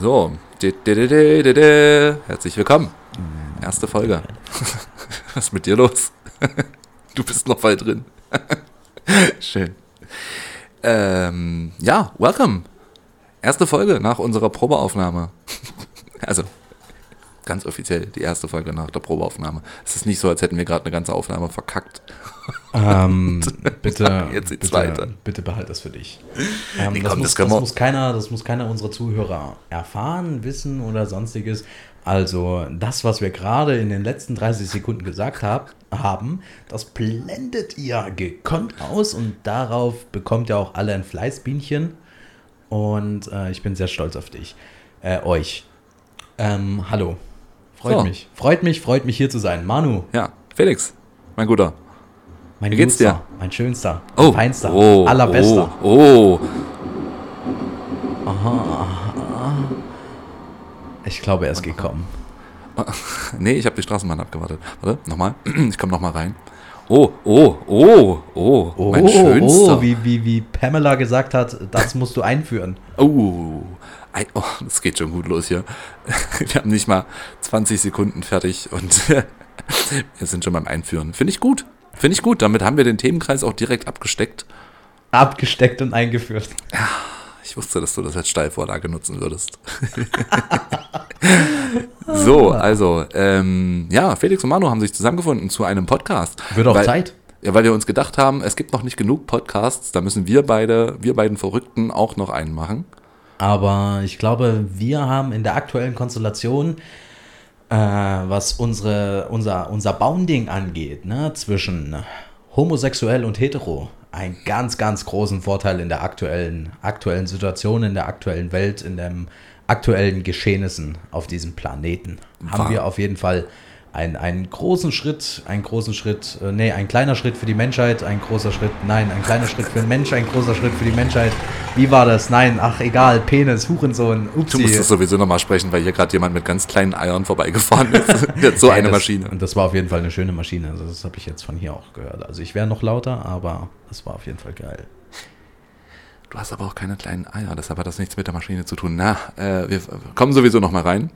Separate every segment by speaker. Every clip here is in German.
Speaker 1: So, herzlich willkommen. Erste Folge. Was ist mit dir los? Du bist noch voll drin. Schön. Ähm, ja, welcome. Erste Folge nach unserer Probeaufnahme. Also, ganz offiziell die erste Folge nach der Probeaufnahme. Es ist nicht so, als hätten wir gerade eine ganze Aufnahme verkackt.
Speaker 2: Ähm, bitte,
Speaker 1: Jetzt die
Speaker 2: bitte,
Speaker 1: zweite.
Speaker 2: bitte behalt das für dich. Ähm,
Speaker 1: Nee,
Speaker 2: das,
Speaker 1: komm,
Speaker 2: muss,
Speaker 1: das
Speaker 2: das, muss keiner, das muss keiner unserer Zuhörer erfahren, wissen oder sonstiges. Also das, was wir gerade in den letzten 30 Sekunden gesagt hab, haben, das blendet ihr gekonnt aus und darauf bekommt ihr auch alle ein Fleißbienchen. Und äh, ich bin sehr stolz auf dich. Äh, euch. Ähm, hallo. Freut
Speaker 1: So.
Speaker 2: mich. Freut mich, freut mich hier zu sein. Manu,
Speaker 1: Ja, Felix, mein Guter.
Speaker 2: mein
Speaker 1: Wie geht's dir?
Speaker 2: Mein schönster,
Speaker 1: Oh,
Speaker 2: mein feinster,
Speaker 1: oh,
Speaker 2: allerbester.
Speaker 1: Oh, oh.
Speaker 2: Ich glaube, er ist gekommen.
Speaker 1: Nee, ich habe die Straßenbahn abgewartet. Warte, nochmal. Ich komme nochmal rein. Oh, oh, oh, oh, mein schönster.
Speaker 2: oh, wie, wie, wie Pamela gesagt hat, das musst du einführen.
Speaker 1: Oh, ei- oh, das geht schon gut los hier. Wir haben nicht mal 20 Sekunden fertig und wir sind schon beim Einführen. Finde ich gut. Finde ich gut. Damit haben wir den Themenkreis auch direkt abgesteckt.
Speaker 2: Abgesteckt und eingeführt.
Speaker 1: Ich wusste, dass du das als Steilvorlage nutzen würdest. so, also, ähm, ja, Felix und Manu haben sich zusammengefunden zu einem Podcast.
Speaker 2: Wird auch
Speaker 1: weil,
Speaker 2: Zeit.
Speaker 1: Ja, weil wir uns gedacht haben, es gibt noch nicht genug Podcasts, da müssen wir beide, wir beiden Verrückten auch noch einen machen.
Speaker 2: Aber ich glaube, wir haben in der aktuellen Konstellation, äh, was unsere, unser, unser Bounding angeht, ne, zwischen homosexuell und hetero, einen ganz, ganz großen Vorteil in der aktuellen, aktuellen Situation, in der aktuellen Welt, in den aktuellen Geschehnissen auf diesem Planeten. Haben wir auf jeden Fall einen, einen großen Schritt, einen großen Schritt, äh, nee, ein kleiner Schritt für die Menschheit, ein großer Schritt, nein, ein kleiner Schritt für den Mensch, ein großer Schritt für die Menschheit. Wie war das? Nein, ach egal, Penis, Hurensohn,
Speaker 1: Du
Speaker 2: upsie.
Speaker 1: musst es sowieso nochmal sprechen, weil hier gerade jemand mit ganz kleinen Eiern vorbeigefahren ist. So
Speaker 2: Ja,
Speaker 1: eine
Speaker 2: das,
Speaker 1: Maschine.
Speaker 2: Und das war auf jeden Fall eine schöne Maschine. Also das habe ich jetzt von hier auch gehört. Also ich wäre noch lauter, aber das war auf jeden Fall geil.
Speaker 1: Du hast aber auch keine kleinen Eier, deshalb hat das nichts mit der Maschine zu tun. Na, äh, wir kommen sowieso nochmal rein.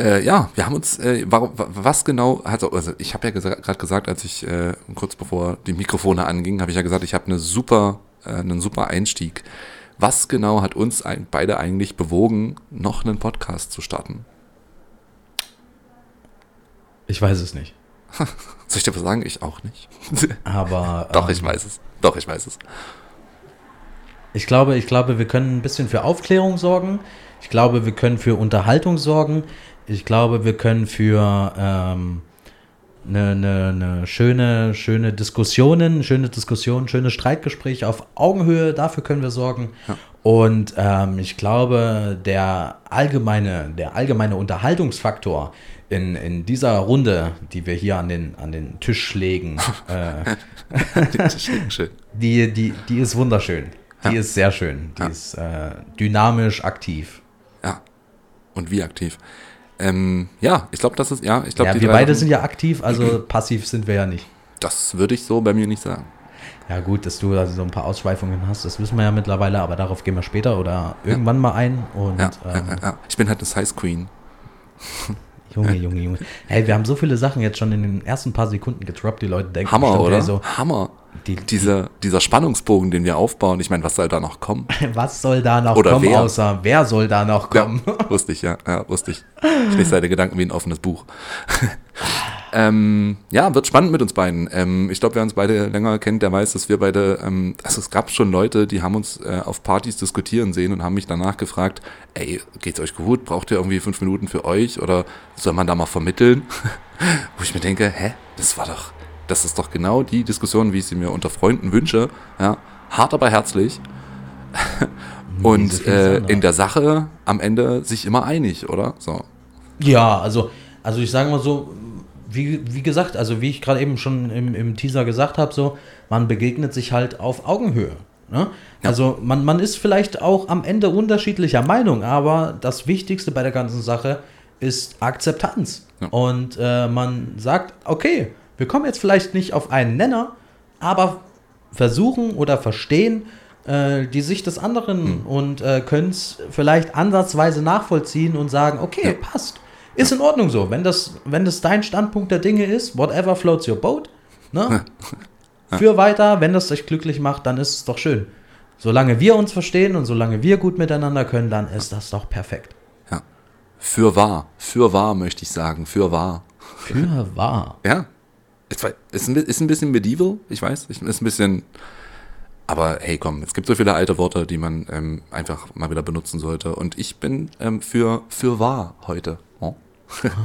Speaker 1: Äh, ja, wir haben uns, äh, warum, wa- was genau, also, also ich habe ja gerade gesagt, als ich äh, kurz bevor die Mikrofone angingen, habe ich ja gesagt, ich habe eine super, äh, einen super Einstieg. Was genau hat uns ein, beide eigentlich bewogen, noch einen Podcast zu starten?
Speaker 2: Ich weiß es nicht.
Speaker 1: Soll ich dir was sagen? Ich auch nicht.
Speaker 2: Aber
Speaker 1: Doch,
Speaker 2: ähm,
Speaker 1: ich weiß es. Doch, ich weiß es.
Speaker 2: Ich glaube, ich glaube, wir können ein bisschen für Aufklärung sorgen. Ich glaube, wir können für Unterhaltung sorgen. Ich glaube, wir können für ähm, eine, eine, eine schöne, schöne Diskussionen, schöne Diskussionen, schöne Streitgespräche auf Augenhöhe, dafür können wir sorgen. Und ähm, ich glaube, der allgemeine, der allgemeine Unterhaltungsfaktor in, in dieser Runde, die wir hier an den, an den Tisch legen, äh, die, die, die ist wunderschön. Die
Speaker 1: Ja.
Speaker 2: ist sehr schön. Die
Speaker 1: Ja.
Speaker 2: ist äh, dynamisch, aktiv.
Speaker 1: Ja. Und wie aktiv? Ähm, ja, ich glaube, das ist, ja, ich glaube,
Speaker 2: Ja, wir beide sind ja aktiv, also passiv sind wir ja nicht.
Speaker 1: Das würde ich so bei mir nicht sagen.
Speaker 2: Ja, gut, dass du also so ein paar Ausschweifungen hast, das wissen wir ja mittlerweile, aber darauf gehen wir später oder irgendwann mal ein. Und
Speaker 1: Ja,
Speaker 2: ähm,
Speaker 1: ja, ja. Ich bin halt eine Size Queen.
Speaker 2: Junge, Junge, Junge. Hey, wir haben so viele Sachen jetzt schon in den ersten paar Sekunden gedroppt, die Leute denken
Speaker 1: Hammer,
Speaker 2: bestimmt,
Speaker 1: oder?
Speaker 2: ey, so,
Speaker 1: Hammer.
Speaker 2: Die,
Speaker 1: Dieser, dieser Spannungsbogen, den wir aufbauen, ich meine, was soll da noch kommen?
Speaker 2: was soll da noch
Speaker 1: Oder
Speaker 2: kommen,
Speaker 1: wer?
Speaker 2: außer wer soll da noch kommen?
Speaker 1: Ja, wusste ich, ja, ja, wusste ich. Ich lese deine Gedanken wie ein offenes Buch. ähm, ja, wird spannend mit uns beiden. Ähm, ich glaube, wer uns beide länger kennt, der weiß, dass wir beide, ähm, also es gab schon Leute, die haben uns äh, auf Partys diskutieren sehen und haben mich danach gefragt, ey, geht's euch gut? Braucht ihr irgendwie fünf Minuten für euch oder soll man da mal vermitteln? Wo ich mir denke, hä, das war doch, das ist doch genau die Diskussion, wie ich sie mir unter Freunden wünsche. Ja, hart aber herzlich. Und äh, in der Sache am Ende sich immer einig, oder? So.
Speaker 2: Ja, also, also ich sage mal so, wie, wie gesagt, also wie ich gerade eben schon im, im Teaser gesagt habe, so, man begegnet sich halt auf Augenhöhe. Ne? Also man, man ist vielleicht auch am Ende unterschiedlicher Meinung, aber das Wichtigste bei der ganzen Sache ist Akzeptanz.
Speaker 1: Ja.
Speaker 2: Und äh, man sagt, okay, wir kommen jetzt vielleicht nicht auf einen Nenner, aber versuchen oder verstehen, äh, die Sicht des anderen und äh, können es vielleicht ansatzweise nachvollziehen und sagen, okay, passt. Ist in Ordnung so. Wenn das, wenn das dein Standpunkt der Dinge ist, whatever floats your boat, ne? Für weiter, wenn das dich glücklich macht, dann ist es doch schön. Solange wir uns verstehen und solange wir gut miteinander können, dann ist das doch perfekt.
Speaker 1: Ja. Für wahr. Für wahr möchte ich sagen. Für wahr.
Speaker 2: Für wahr.
Speaker 1: Ja. Ist, ist, ein, ist ein bisschen medieval, ich weiß. Ist ein bisschen. Aber hey, komm, es gibt so viele alte Worte, die man ähm, einfach mal wieder benutzen sollte. Und ich bin ähm, für, für wahr heute. Oh.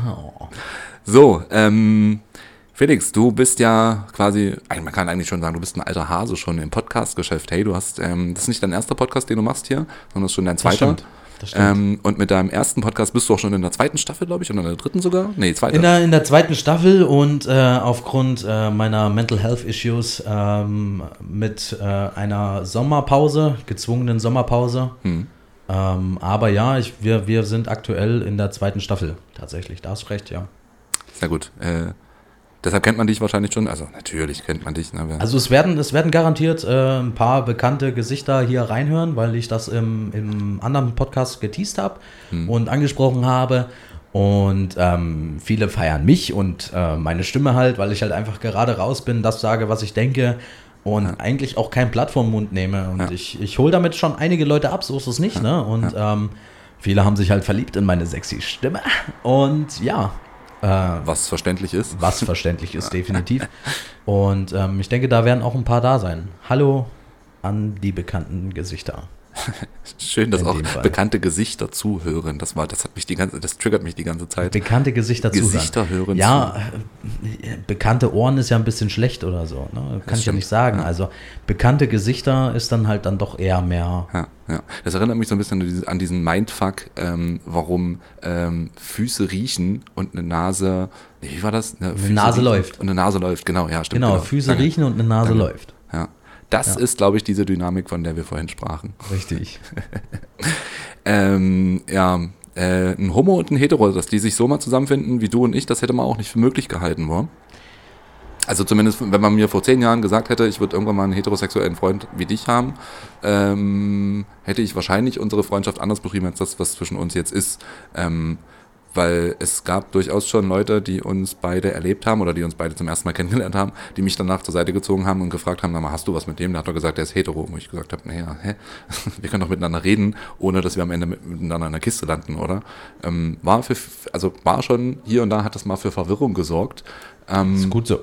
Speaker 2: Oh.
Speaker 1: So, ähm, Felix, du bist ja quasi, man kann eigentlich schon sagen, du bist ein alter Hase schon im Podcast-Geschäft. Hey, du hast, ähm, das ist nicht dein erster Podcast, den du machst hier, sondern das ist schon dein zweiter. Ähm, und mit deinem ersten Podcast bist du auch schon in der zweiten Staffel, glaube ich, oder in der dritten sogar? Nee, zweite.
Speaker 2: In der, in der zweiten Staffel und äh, aufgrund äh, meiner Mental Health Issues ähm, mit äh, einer Sommerpause, gezwungenen Sommerpause.
Speaker 1: Hm.
Speaker 2: Ähm, aber ja, ich, wir, wir sind aktuell in der zweiten Staffel tatsächlich. Da hast du recht, ja.
Speaker 1: Sehr gut. Äh, deshalb kennt man dich wahrscheinlich schon. Also natürlich kennt man dich. Ne?
Speaker 2: Also es werden, es werden garantiert äh, ein paar bekannte Gesichter hier reinhören, weil ich das im, im anderen Podcast geteased habe und angesprochen habe. Und ähm, viele feiern mich und äh, meine Stimme halt, weil ich halt einfach gerade raus bin, das sage, was ich denke und eigentlich auch kein Blatt vom Mund nehme. Und
Speaker 1: Ja.
Speaker 2: ich, ich hole damit schon einige Leute ab, so ist es nicht. Ne? Und ähm, viele haben sich halt verliebt in meine sexy Stimme. Und ja,
Speaker 1: was verständlich ist.
Speaker 2: was verständlich ist, definitiv. Und ähm, ich denke, da werden auch ein paar da sein. Hallo an die bekannten Gesichter.
Speaker 1: Schön, dass auch bekannte Gesichter zuhören. Das war, das hat mich die ganze, das triggert mich die ganze Zeit.
Speaker 2: Bekannte Gesichter zuhören.
Speaker 1: Gesichter hören
Speaker 2: Ja, äh, bekannte Ohren ist ja ein bisschen schlecht oder so. Ne? Kann ich ja nicht sagen.
Speaker 1: ja.
Speaker 2: Also bekannte Gesichter ist dann halt dann doch eher mehr.
Speaker 1: Ja, ja. Das erinnert mich so ein bisschen an diesen, Mindfuck, ähm, warum ähm, Füße riechen und eine Nase, wie war das? Eine, Füße
Speaker 2: Nase läuft.
Speaker 1: Und eine Nase läuft, genau, ja, stimmt.
Speaker 2: Genau, Füße
Speaker 1: Danke.
Speaker 2: riechen und eine Nase
Speaker 1: Danke.
Speaker 2: läuft.
Speaker 1: Ja. Das
Speaker 2: Ja.
Speaker 1: ist, glaube ich, diese Dynamik, von der wir vorhin sprachen.
Speaker 2: Richtig.
Speaker 1: Ähm, ja, äh, ein Homo und ein Hetero, dass die sich so mal zusammenfinden wie du und ich, das hätte man auch nicht für möglich gehalten, war. Also zumindest, wenn man mir vor zehn Jahren gesagt hätte, ich würde irgendwann mal einen heterosexuellen Freund wie dich haben, ähm, hätte ich wahrscheinlich unsere Freundschaft anders beschrieben als das, was zwischen uns jetzt ist. Ähm, weil es gab durchaus schon Leute, die uns beide erlebt haben oder die uns beide zum ersten Mal kennengelernt haben, die mich danach zur Seite gezogen haben und gefragt haben, na mal, hast du was mit dem? Der hat doch gesagt, der ist hetero. Wo ich gesagt habe, naja, hä? wir können doch miteinander reden, ohne dass wir am Ende mit, miteinander in der Kiste landen, oder? Ähm, war für, also war schon hier und da hat das mal für Verwirrung gesorgt. Ähm,
Speaker 2: Ist gut so.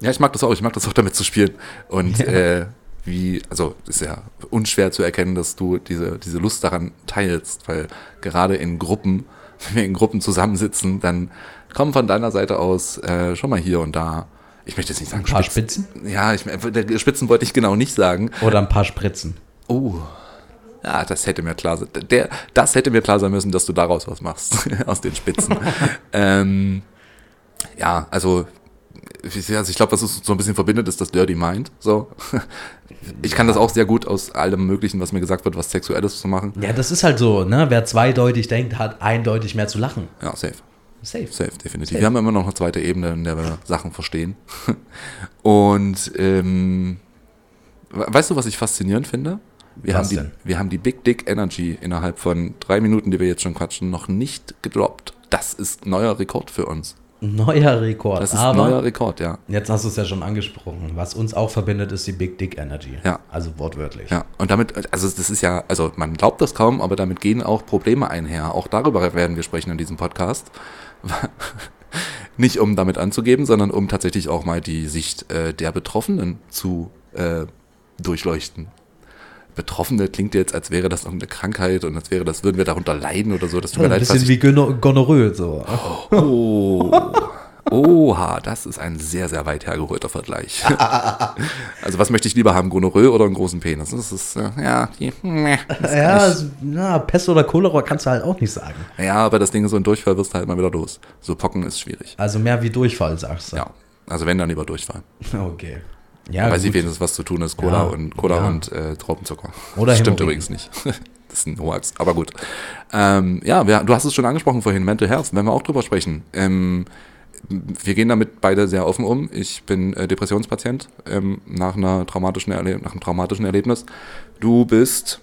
Speaker 1: ja, ich mag das auch. Ich mag das auch damit zu spielen. Und
Speaker 2: Ja.
Speaker 1: äh, wie, also ist ja unschwer zu erkennen, dass du diese, diese Lust daran teilst, weil gerade in Gruppen, wenn wir in Gruppen zusammensitzen, dann kommen von deiner Seite aus äh, schon mal hier und da, ich möchte jetzt nicht sagen
Speaker 2: Ein paar Spitzen?
Speaker 1: Ja, ich, der Spitzen wollte ich genau nicht sagen.
Speaker 2: Oder ein paar Spritzen.
Speaker 1: Oh. Ja, das hätte mir klar sein. Der, das hätte mir klar sein müssen, dass du daraus was machst, aus den Spitzen. ähm, ja, also, also ich glaube, was uns so ein bisschen verbindet, ist das Dirty Mind. So. Ich kann das auch sehr gut aus allem Möglichen, was mir gesagt wird, was Sexuelles zu machen.
Speaker 2: Ja, das ist halt so, ne? Wer zweideutig denkt, hat eindeutig mehr zu lachen.
Speaker 1: Ja, safe.
Speaker 2: Safe.
Speaker 1: Safe, definitiv.
Speaker 2: Safe.
Speaker 1: Wir haben immer noch eine zweite Ebene, in der wir Sachen verstehen. Und ähm, we- weißt du, was ich faszinierend finde? Wir,
Speaker 2: Was
Speaker 1: haben die,
Speaker 2: denn?
Speaker 1: wir haben die Big Dick Energy innerhalb von drei Minuten, die wir jetzt schon quatschen, noch nicht gedroppt. Das ist neuer Rekord für uns.
Speaker 2: Neuer Rekord.
Speaker 1: Das ist
Speaker 2: Aber
Speaker 1: neuer Rekord, ja.
Speaker 2: jetzt hast du es ja schon angesprochen. Was uns auch verbindet, ist die Big Dick Energy.
Speaker 1: Ja.
Speaker 2: Also wortwörtlich.
Speaker 1: Ja, und damit, also das ist ja, also man glaubt das kaum, aber damit gehen auch Probleme einher. Auch darüber werden wir sprechen in diesem Podcast. Nicht um damit anzugeben, sondern um tatsächlich auch mal die Sicht äh, der Betroffenen zu äh, durchleuchten. Betroffene klingt jetzt, als wäre das noch eine Krankheit und als wäre das, würden wir darunter leiden oder so. Das tut mir
Speaker 2: Ein
Speaker 1: leid,
Speaker 2: bisschen
Speaker 1: falls
Speaker 2: wie Gono- Gonorrhoe. So.
Speaker 1: oh, Oha, das ist ein sehr, sehr weit hergeholter Vergleich. also was möchte ich lieber haben, Gonorrhoe oder einen großen Penis? Das ist, äh, ja, die, meh,
Speaker 2: Ja,
Speaker 1: ich-
Speaker 2: ja, Pest oder Cholera kannst du halt auch nicht sagen.
Speaker 1: Ja, aber das Ding ist, so ein Durchfall wirst du halt mal wieder los. So Pocken ist schwierig.
Speaker 2: Also mehr wie Durchfall, sagst du.
Speaker 1: Ja. Also wenn, dann lieber Durchfall.
Speaker 2: Okay. Ja,
Speaker 1: ich
Speaker 2: gut.
Speaker 1: wenigstens, was zu tun ist. Cola
Speaker 2: Ja,
Speaker 1: und Cola
Speaker 2: ja.
Speaker 1: und äh, Traubenzucker.
Speaker 2: Oder
Speaker 1: Stimmt übrigens nicht. das ist ein Hoax. Aber gut. Ähm, ja, wir, du hast es schon angesprochen vorhin, Mental Health, wenn wir auch drüber sprechen. Ähm, wir gehen damit beide sehr offen um. Ich bin äh, Depressionspatient ähm, nach, einer traumatischen Erle nach einem traumatischen Erlebnis. Du bist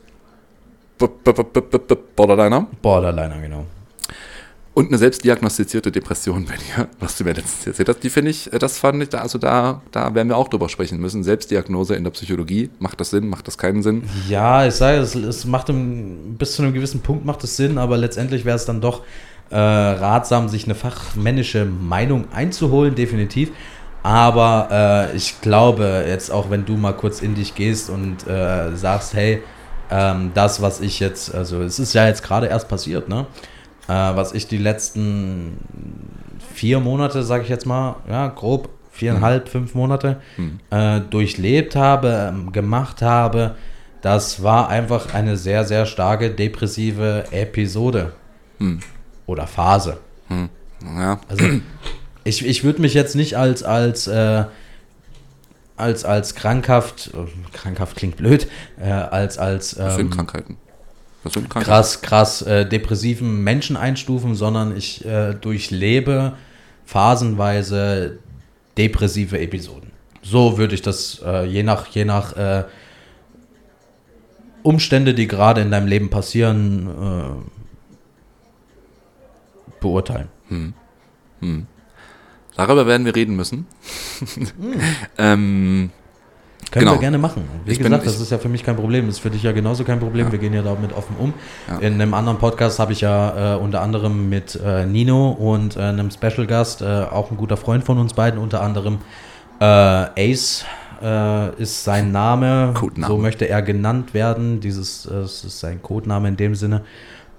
Speaker 1: Borderliner.
Speaker 2: Borderliner, genau.
Speaker 1: Und eine selbstdiagnostizierte Depression bei dir, was du mir letztens erzählt hast, die finde ich, äh, das fand ich, da, also da, da werden wir auch drüber sprechen müssen. Selbstdiagnose in der Psychologie, macht das Sinn, macht das keinen Sinn?
Speaker 2: Ja, ich sage, es, es macht im, bis zu einem gewissen Punkt macht es Sinn, aber letztendlich wäre es dann doch äh, ratsam, sich eine fachmännische Meinung einzuholen, definitiv. Aber äh, ich glaube, jetzt auch wenn du mal kurz in dich gehst und äh, sagst, hey, ähm, das, was ich jetzt, also es ist ja jetzt gerade erst passiert, ne? Äh, was ich die letzten vier Monate, sage ich jetzt mal, ja, grob viereinhalb, mhm. fünf Monate mhm. äh, durchlebt habe, ähm, gemacht habe, das war einfach eine sehr, sehr starke depressive Episode mhm. oder Phase.
Speaker 1: Mhm. Ja.
Speaker 2: Also ich, ich würde mich jetzt nicht als, als, äh, als, als krankhaft, äh, krankhaft klingt blöd, äh, als, als
Speaker 1: ähm, sind Krankheiten
Speaker 2: krass, krass äh, depressiven Menschen einstufen, sondern ich äh, durchlebe phasenweise depressive Episoden. So würde ich das äh, je nach, je nach äh, Umstände, die gerade in deinem Leben passieren, äh, beurteilen. Hm.
Speaker 1: Hm. Darüber werden wir reden müssen. hm. ähm,
Speaker 2: können genau. wir gerne machen. Wie ich gesagt, bin, das ist ja für mich kein Problem. Das ist für dich ja genauso kein Problem. Ja. Wir gehen ja damit offen um. Ja. In einem anderen Podcast habe ich ja äh, unter anderem mit äh, Nino und äh, einem Special Gast, äh, auch ein guter Freund von uns beiden, unter anderem äh, Ace äh, ist sein Name. Codename. So möchte er genannt werden. Dieses das ist sein Codename in dem Sinne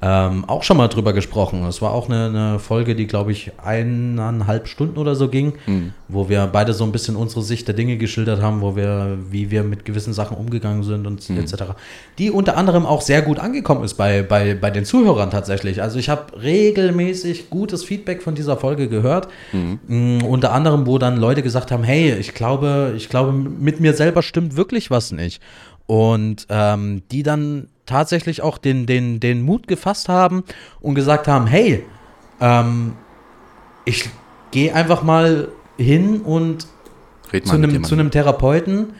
Speaker 2: ähm, auch schon mal drüber gesprochen. Es war auch eine, eine Folge, die, glaube ich, eineinhalb Stunden oder so ging, mhm. wo wir beide so ein bisschen unsere Sicht der Dinge geschildert haben, wo wir, wie wir mit gewissen Sachen umgegangen sind und mhm. etc. Die unter anderem auch sehr gut angekommen ist bei, bei, bei den Zuhörern tatsächlich. Also ich habe regelmäßig gutes Feedback von dieser Folge gehört. Mhm. Mm, unter anderem, wo dann Leute gesagt haben, hey, ich glaube, ich glaube, mit mir selber stimmt wirklich was nicht. Und ähm, die dann tatsächlich auch den, den, den Mut gefasst haben und gesagt haben, hey, ähm, ich gehe einfach mal hin und zu einem, zu einem Therapeuten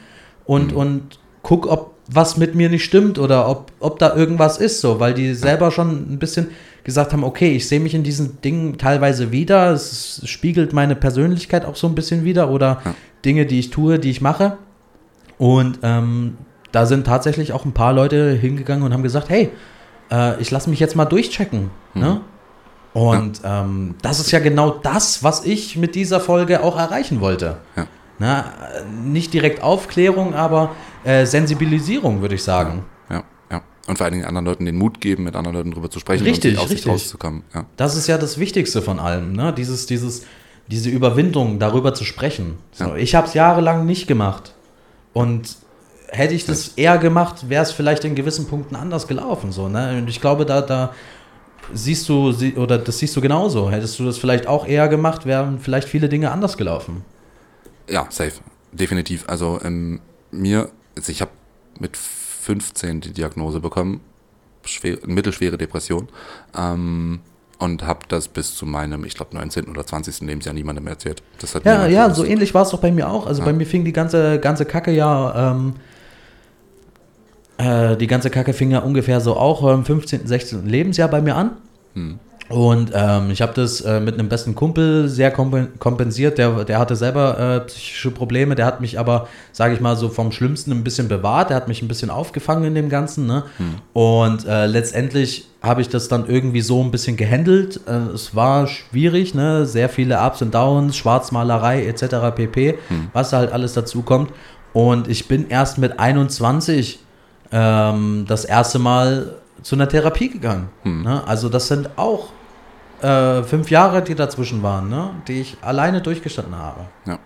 Speaker 2: und, mhm. und guck, ob was mit mir nicht stimmt oder ob, ob da irgendwas ist, so, weil die selber schon ein bisschen gesagt haben, okay, ich sehe mich in diesen Dingen teilweise wieder, es spiegelt meine Persönlichkeit auch so ein bisschen wieder oder ja. Dinge, die ich tue, die ich mache. Und ähm, da sind tatsächlich auch ein paar Leute hingegangen und haben gesagt, hey, äh, ich lasse mich jetzt mal durchchecken. Mhm. Ne? Und ja. ähm, das ist ja genau das, was ich mit dieser Folge auch erreichen wollte. Ja. Na, nicht direkt Aufklärung, aber äh, Sensibilisierung, würde ich sagen.
Speaker 1: Ja, ja, ja, Und vor allen Dingen anderen Leuten den Mut geben, mit anderen Leuten darüber zu sprechen
Speaker 2: richtig,
Speaker 1: und aus
Speaker 2: richtig. sich
Speaker 1: rauszukommen. Ja.
Speaker 2: Das ist ja das Wichtigste von allem, ne? Dieses, dieses, diese Überwindung, darüber zu sprechen. So, Ich habe es jahrelang nicht gemacht. Und hätte ich das eher gemacht, wäre es vielleicht in gewissen Punkten anders gelaufen. So, ne? Und ich glaube, da, da siehst du, oder das siehst du genauso. Hättest du das vielleicht auch eher gemacht, wären vielleicht viele Dinge anders gelaufen.
Speaker 1: Ja, safe. Definitiv. Also ähm, mir, also ich habe mit 15 die Diagnose bekommen, schwer, mittelschwere Depression. Ähm, und habe das bis zu meinem, ich glaube, 19. oder 20. Lebensjahr niemandem erzählt.
Speaker 2: Ja, ja, so ähnlich war es doch bei mir auch. Also ja. bei mir fing die ganze, ganze Kacke ja ähm, äh, die ganze Kacke fing ja ungefähr so auch im 15., 16. Lebensjahr bei mir an. Hm. Und ähm, ich habe das äh, mit einem besten Kumpel sehr kompensiert. Der, der hatte selber äh, psychische Probleme. Der hat mich aber, sage ich mal, so vom Schlimmsten ein bisschen bewahrt. Der hat mich ein bisschen aufgefangen in dem Ganzen. Ne? Hm. Und äh, letztendlich habe ich das dann irgendwie so ein bisschen gehandelt. Äh, es war schwierig, ne? sehr viele Ups und Downs, Schwarzmalerei etc. pp. Hm. Was halt alles dazu kommt. Und ich bin erst mit 21 ähm, das erste Mal zu einer Therapie gegangen. Hm. Ne? Also das sind auch äh, fünf Jahre, die dazwischen waren, ne? die ich alleine durchgestanden habe.
Speaker 1: Ja.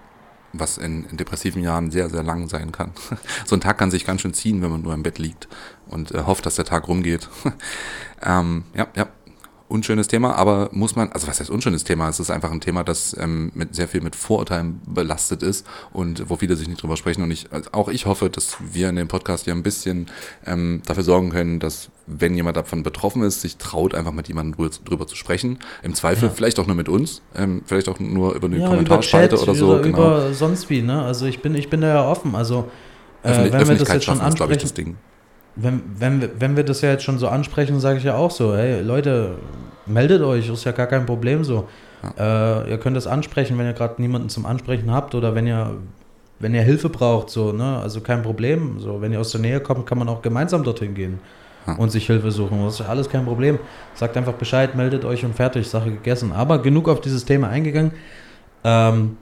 Speaker 1: Was in, in, depressiven Jahren sehr, sehr lang sein kann. so ein Tag kann sich ganz schön ziehen, wenn man nur im Bett liegt und äh, hofft, dass der Tag rumgeht. ähm, ja, ja. Unschönes Thema, aber muss man, also was heißt unschönes Thema? Es ist einfach ein Thema, das ähm, mit sehr viel mit Vorurteilen belastet ist und wo viele sich nicht drüber sprechen. Und ich, also auch ich hoffe, dass wir in dem Podcast hier ein bisschen ähm, dafür sorgen können, dass wenn jemand davon betroffen ist, sich traut, einfach mit jemandem drüber, drüber zu sprechen. Im Zweifel
Speaker 2: Ja.
Speaker 1: vielleicht auch nur mit uns, ähm, vielleicht auch nur über eine
Speaker 2: Ja, über
Speaker 1: Kommentarspalte oder so.
Speaker 2: oder
Speaker 1: genau.
Speaker 2: über sonst wie, ne? Also ich bin, ich bin da ja offen. Also äh,
Speaker 1: Öffentlich-
Speaker 2: wenn wir das jetzt schon
Speaker 1: schaffen ist, glaube ich,
Speaker 2: ansprechen,
Speaker 1: das Ding.
Speaker 2: Wenn, wenn, wir, wenn wir das ja jetzt schon so ansprechen, sage ich ja auch so, hey Leute, meldet euch, ist ja gar kein Problem so. Äh, ihr könnt das ansprechen, wenn ihr gerade niemanden zum Ansprechen habt oder wenn ihr, wenn ihr Hilfe braucht, so, ne? Also kein Problem. So, wenn ihr aus der Nähe kommt, kann man auch gemeinsam dorthin gehen
Speaker 1: Ja.
Speaker 2: und sich Hilfe suchen. Das ist ja alles kein Problem. Sagt einfach Bescheid, meldet euch und fertig, Sache gegessen. Aber genug auf dieses Thema eingegangen. Ähm,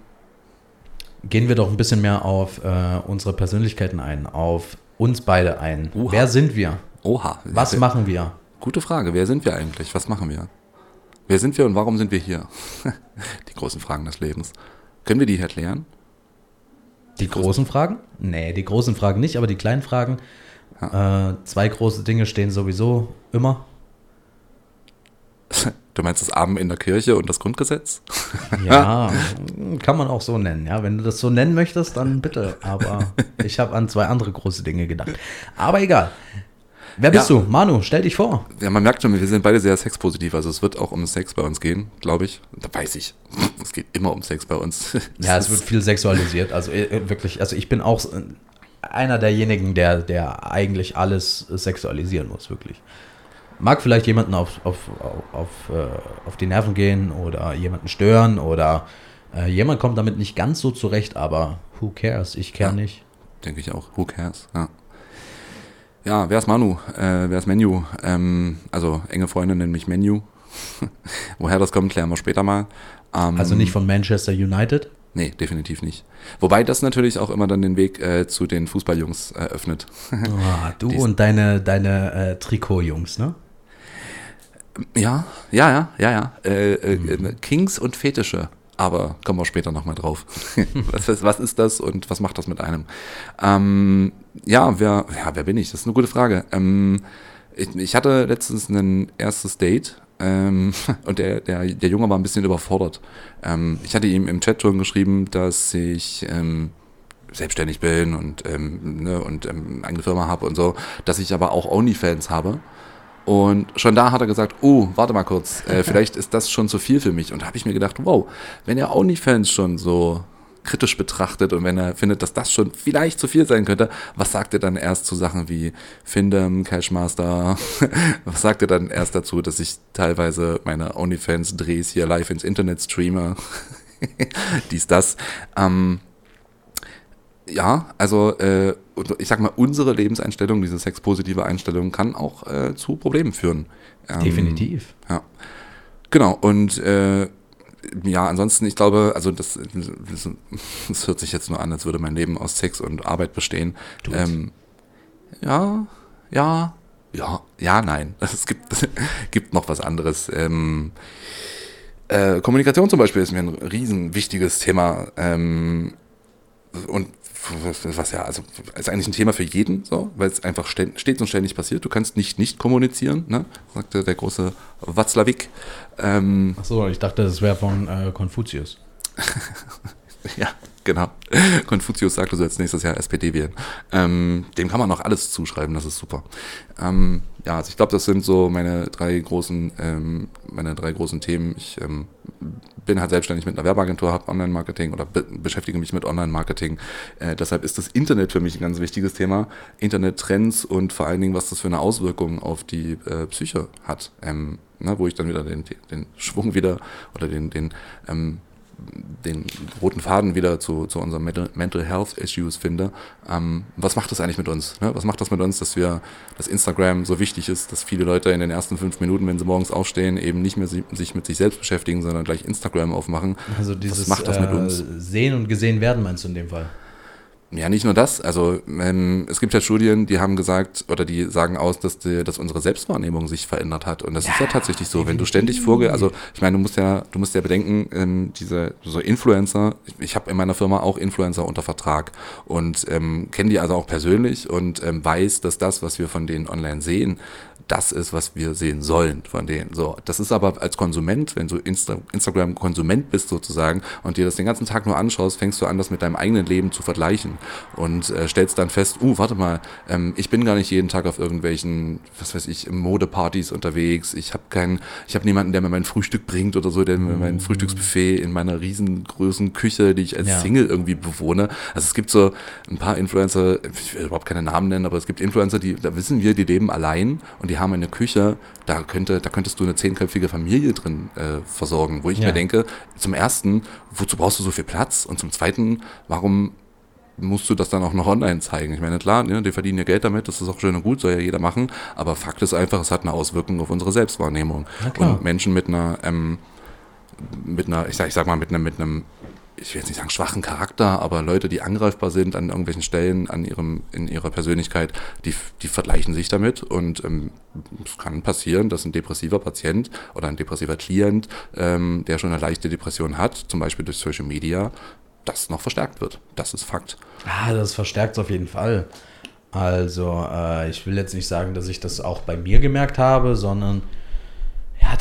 Speaker 2: gehen wir doch ein bisschen mehr auf äh, unsere Persönlichkeiten ein, auf uns beide ein.
Speaker 1: Oha.
Speaker 2: Wer sind wir?
Speaker 1: Oha.
Speaker 2: Was machen wir?
Speaker 1: Gute Frage. Wer sind wir eigentlich? Was machen wir? Wer sind wir und warum sind wir hier? die großen Fragen des Lebens. Können wir die erklären?
Speaker 2: Die großen Fragen? Nee, die großen Fragen nicht, aber die kleinen Fragen. Äh, zwei große Dinge stehen sowieso immer.
Speaker 1: Du meinst das Abend in der Kirche und das Grundgesetz?
Speaker 2: Ja, kann man auch so nennen. Ja, wenn du das so nennen möchtest, dann bitte. Aber ich habe an zwei andere große Dinge gedacht. Aber egal. Wer bist
Speaker 1: Ja.
Speaker 2: du? Manu, stell dich vor.
Speaker 1: Ja, man merkt schon, wir sind beide sehr sexpositiv. Also es wird auch um Sex bei uns gehen, glaube ich. Da weiß ich. Es geht immer um Sex bei uns.
Speaker 2: Ja, es wird viel sexualisiert. Also äh, wirklich, also ich bin auch äh, einer derjenigen, der, der eigentlich alles äh, sexualisieren muss, wirklich. Mag vielleicht jemanden auf, auf, auf, auf, äh, auf die Nerven gehen oder jemanden stören oder äh, jemand kommt damit nicht ganz so zurecht, aber who cares? Ich care
Speaker 1: Ja.
Speaker 2: nicht.
Speaker 1: Denke ich auch. Who cares? Ja. Ja, wer ist Manu? Äh, wer ist Menu? Ähm, also enge Freunde nennen mich Menu. Woher das kommt, klären wir später mal. Ähm,
Speaker 2: Also nicht von Manchester United.
Speaker 1: Nee, definitiv nicht. Wobei das natürlich auch immer dann den Weg äh, zu den Fußballjungs eröffnet.
Speaker 2: Ah, du
Speaker 1: Die-
Speaker 2: und deine, deine äh, Trikotjungs, ne?
Speaker 1: Ja, ja, ja, ja, ja. Äh, äh, äh, Kings und Fetische. Aber kommen wir später nochmal drauf. was, ist- was ist das und was macht das mit einem? Ähm, ja, wer, ja, wer bin ich? Das ist eine gute Frage. Ähm, ich, ich hatte letztens ein erstes Date ähm, und der, der, der Junge war ein bisschen überfordert. Ähm, ich hatte ihm im Chat schon geschrieben, dass ich ähm, selbstständig bin und, ähm, ne, und ähm, eine Firma habe und so, dass ich aber auch OnlyFans habe. Und schon da hat er gesagt, oh, warte mal kurz, äh, vielleicht ist das schon zu viel für mich. Und da habe ich mir gedacht, wow, wenn er OnlyFans schon so kritisch betrachtet und wenn er findet, dass das schon vielleicht zu viel sein könnte, was sagt er dann erst zu Sachen wie Findem, Cashmaster? was sagt er dann erst dazu, dass ich teilweise meine OnlyFans-Drehs hier live ins Internet streame? Dies, das. Ähm, ja, also äh, ich sag mal, unsere Lebenseinstellung, diese sexpositive Einstellung, kann auch äh, zu Problemen führen. Ähm,
Speaker 2: Definitiv.
Speaker 1: Ja. Genau, und äh, ja, ansonsten, ich glaube, also das, das, das hört sich jetzt nur an, als würde mein Leben aus Sex und Arbeit bestehen.
Speaker 2: Tut's.
Speaker 1: Ähm, ja, ja, ja, ja, nein. Es gibt, gibt noch was anderes. Ähm, äh, Kommunikation zum Beispiel ist mir ein riesen wichtiges Thema. Ähm, und was, ja, also ist eigentlich ein Thema für jeden, so, weil es einfach stets und ständig passiert. Du kannst nicht nicht kommunizieren, ne? sagte der große Watzlawick. Ähm,
Speaker 2: Achso, ich dachte, das wäre von äh, Konfuzius.
Speaker 1: ja, genau. Konfuzius sagte, du sollst nächstes Jahr SPD wählen. Ähm, dem kann man noch alles zuschreiben, das ist super. Ähm, ja, also ich glaube, das sind so meine drei großen, ähm, meine drei großen Themen. Ich ähm, bin halt selbstständig mit einer Werbeagentur, habe Online-Marketing oder be beschäftige mich mit Online-Marketing. Äh, deshalb ist das Internet für mich ein ganz wichtiges Thema. Internet-Trends und vor allen Dingen, was das für eine Auswirkung auf die äh, Psyche hat. Ähm, ne, wo ich dann wieder den, den Schwung wieder oder den, den ähm, den roten Faden wieder zu, zu unseren Mental, Health Issues finde. Ähm, was macht das eigentlich mit uns? Ne? Was macht das mit uns, dass wir, dass Instagram so wichtig ist, dass viele Leute in den ersten fünf Minuten, wenn sie morgens aufstehen, eben nicht mehr si sich mit sich selbst beschäftigen, sondern gleich Instagram aufmachen?
Speaker 2: Also dieses
Speaker 1: macht das mit
Speaker 2: äh,
Speaker 1: uns?
Speaker 2: Sehen und gesehen werden, meinst du in dem Fall?
Speaker 1: Ja, nicht nur das. Also ähm, es gibt ja Studien, die haben gesagt oder die sagen aus, dass, die, dass unsere Selbstwahrnehmung sich verändert hat. Und das ist ja tatsächlich so. Wenn du ständig vorge, also ich meine, du musst ja, du musst ja bedenken, ähm, diese so Influencer. Ich, ich habe in meiner Firma auch Influencer unter Vertrag und ähm, kenne die also auch persönlich und ähm, weiß, dass das, was wir von denen online sehen, das ist, was wir sehen sollen von denen. So, das ist aber als Konsument, wenn du Insta Instagram-Konsument bist sozusagen und dir das den ganzen Tag nur anschaust, fängst du an, das mit deinem eigenen Leben zu vergleichen und äh, stellst dann fest, uh, warte mal, ähm, ich bin gar nicht jeden Tag auf irgendwelchen, was weiß ich, Modepartys unterwegs. Ich habe keinen, ich habe niemanden, der mir mein Frühstück bringt oder so, der mir mein Frühstücksbuffet in meiner riesengroßen Küche, die ich als
Speaker 2: Ja.
Speaker 1: Single irgendwie bewohne. Also es gibt so ein paar Influencer, ich will überhaupt keine Namen nennen, aber es gibt Influencer, die, da wissen wir, die leben allein und die haben eine Küche, da könnte, da könntest du eine zehnköpfige Familie drin äh, versorgen, wo ich
Speaker 2: Ja.
Speaker 1: mir denke, zum ersten, wozu brauchst du so viel Platz? Und zum zweiten, warum musst du das dann auch noch online zeigen? Ich meine, klar, ne, die verdienen ja Geld damit, das ist auch schön und gut, soll ja jeder machen, aber Fakt ist einfach, es hat eine Auswirkung auf unsere Selbstwahrnehmung. Und Menschen mit einer, ähm, mit einer, ich sag, ich sag mal, mit einem, mit einem, ich will jetzt nicht sagen schwachen Charakter, aber Leute, die angreifbar sind an irgendwelchen Stellen, an ihrem, in ihrer Persönlichkeit, die, die vergleichen sich damit und ähm, es kann passieren, dass ein depressiver Patient oder ein depressiver Klient, ähm, der schon eine leichte Depression hat, zum Beispiel durch Social Media, das noch verstärkt wird. Das ist Fakt.
Speaker 2: Ah, das verstärkt es auf jeden Fall. Also, äh, ich will jetzt nicht sagen, dass ich das auch bei mir gemerkt habe, sondern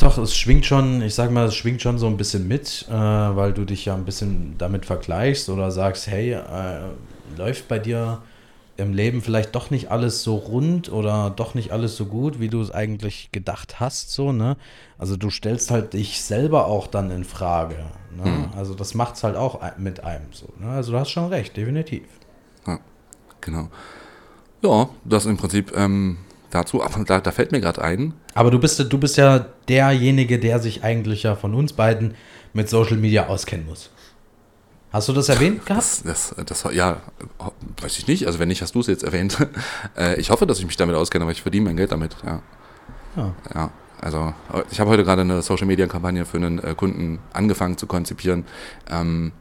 Speaker 2: doch, es schwingt schon, ich sag mal, es schwingt schon so ein bisschen mit, äh, weil du dich ja ein bisschen damit vergleichst oder sagst, hey, äh, läuft bei dir im Leben vielleicht doch nicht alles so rund oder doch nicht alles so gut, wie du es eigentlich gedacht hast, so, ne? Also du stellst halt dich selber auch dann in Frage. Ne? Also das macht es halt auch mit einem so. Ne? Also du hast schon recht, definitiv.
Speaker 1: Ja, genau. Ja, das im Prinzip ähm, dazu. Aber da, da fällt mir gerade ein,
Speaker 2: Aber du bist, du bist ja derjenige, der sich eigentlich ja von uns beiden mit Social Media auskennen muss. Hast du das erwähnt gehabt?
Speaker 1: Das, das, das, ja, weiß ich nicht. Also wenn nicht, hast du es jetzt erwähnt. Äh, ich hoffe, dass ich mich damit auskenne, aber ich verdiene mein Geld damit. Ja,
Speaker 2: Ja.
Speaker 1: ja. Also ich habe heute gerade eine Social Media Kampagne für einen äh, Kunden angefangen zu konzipieren. Ähm,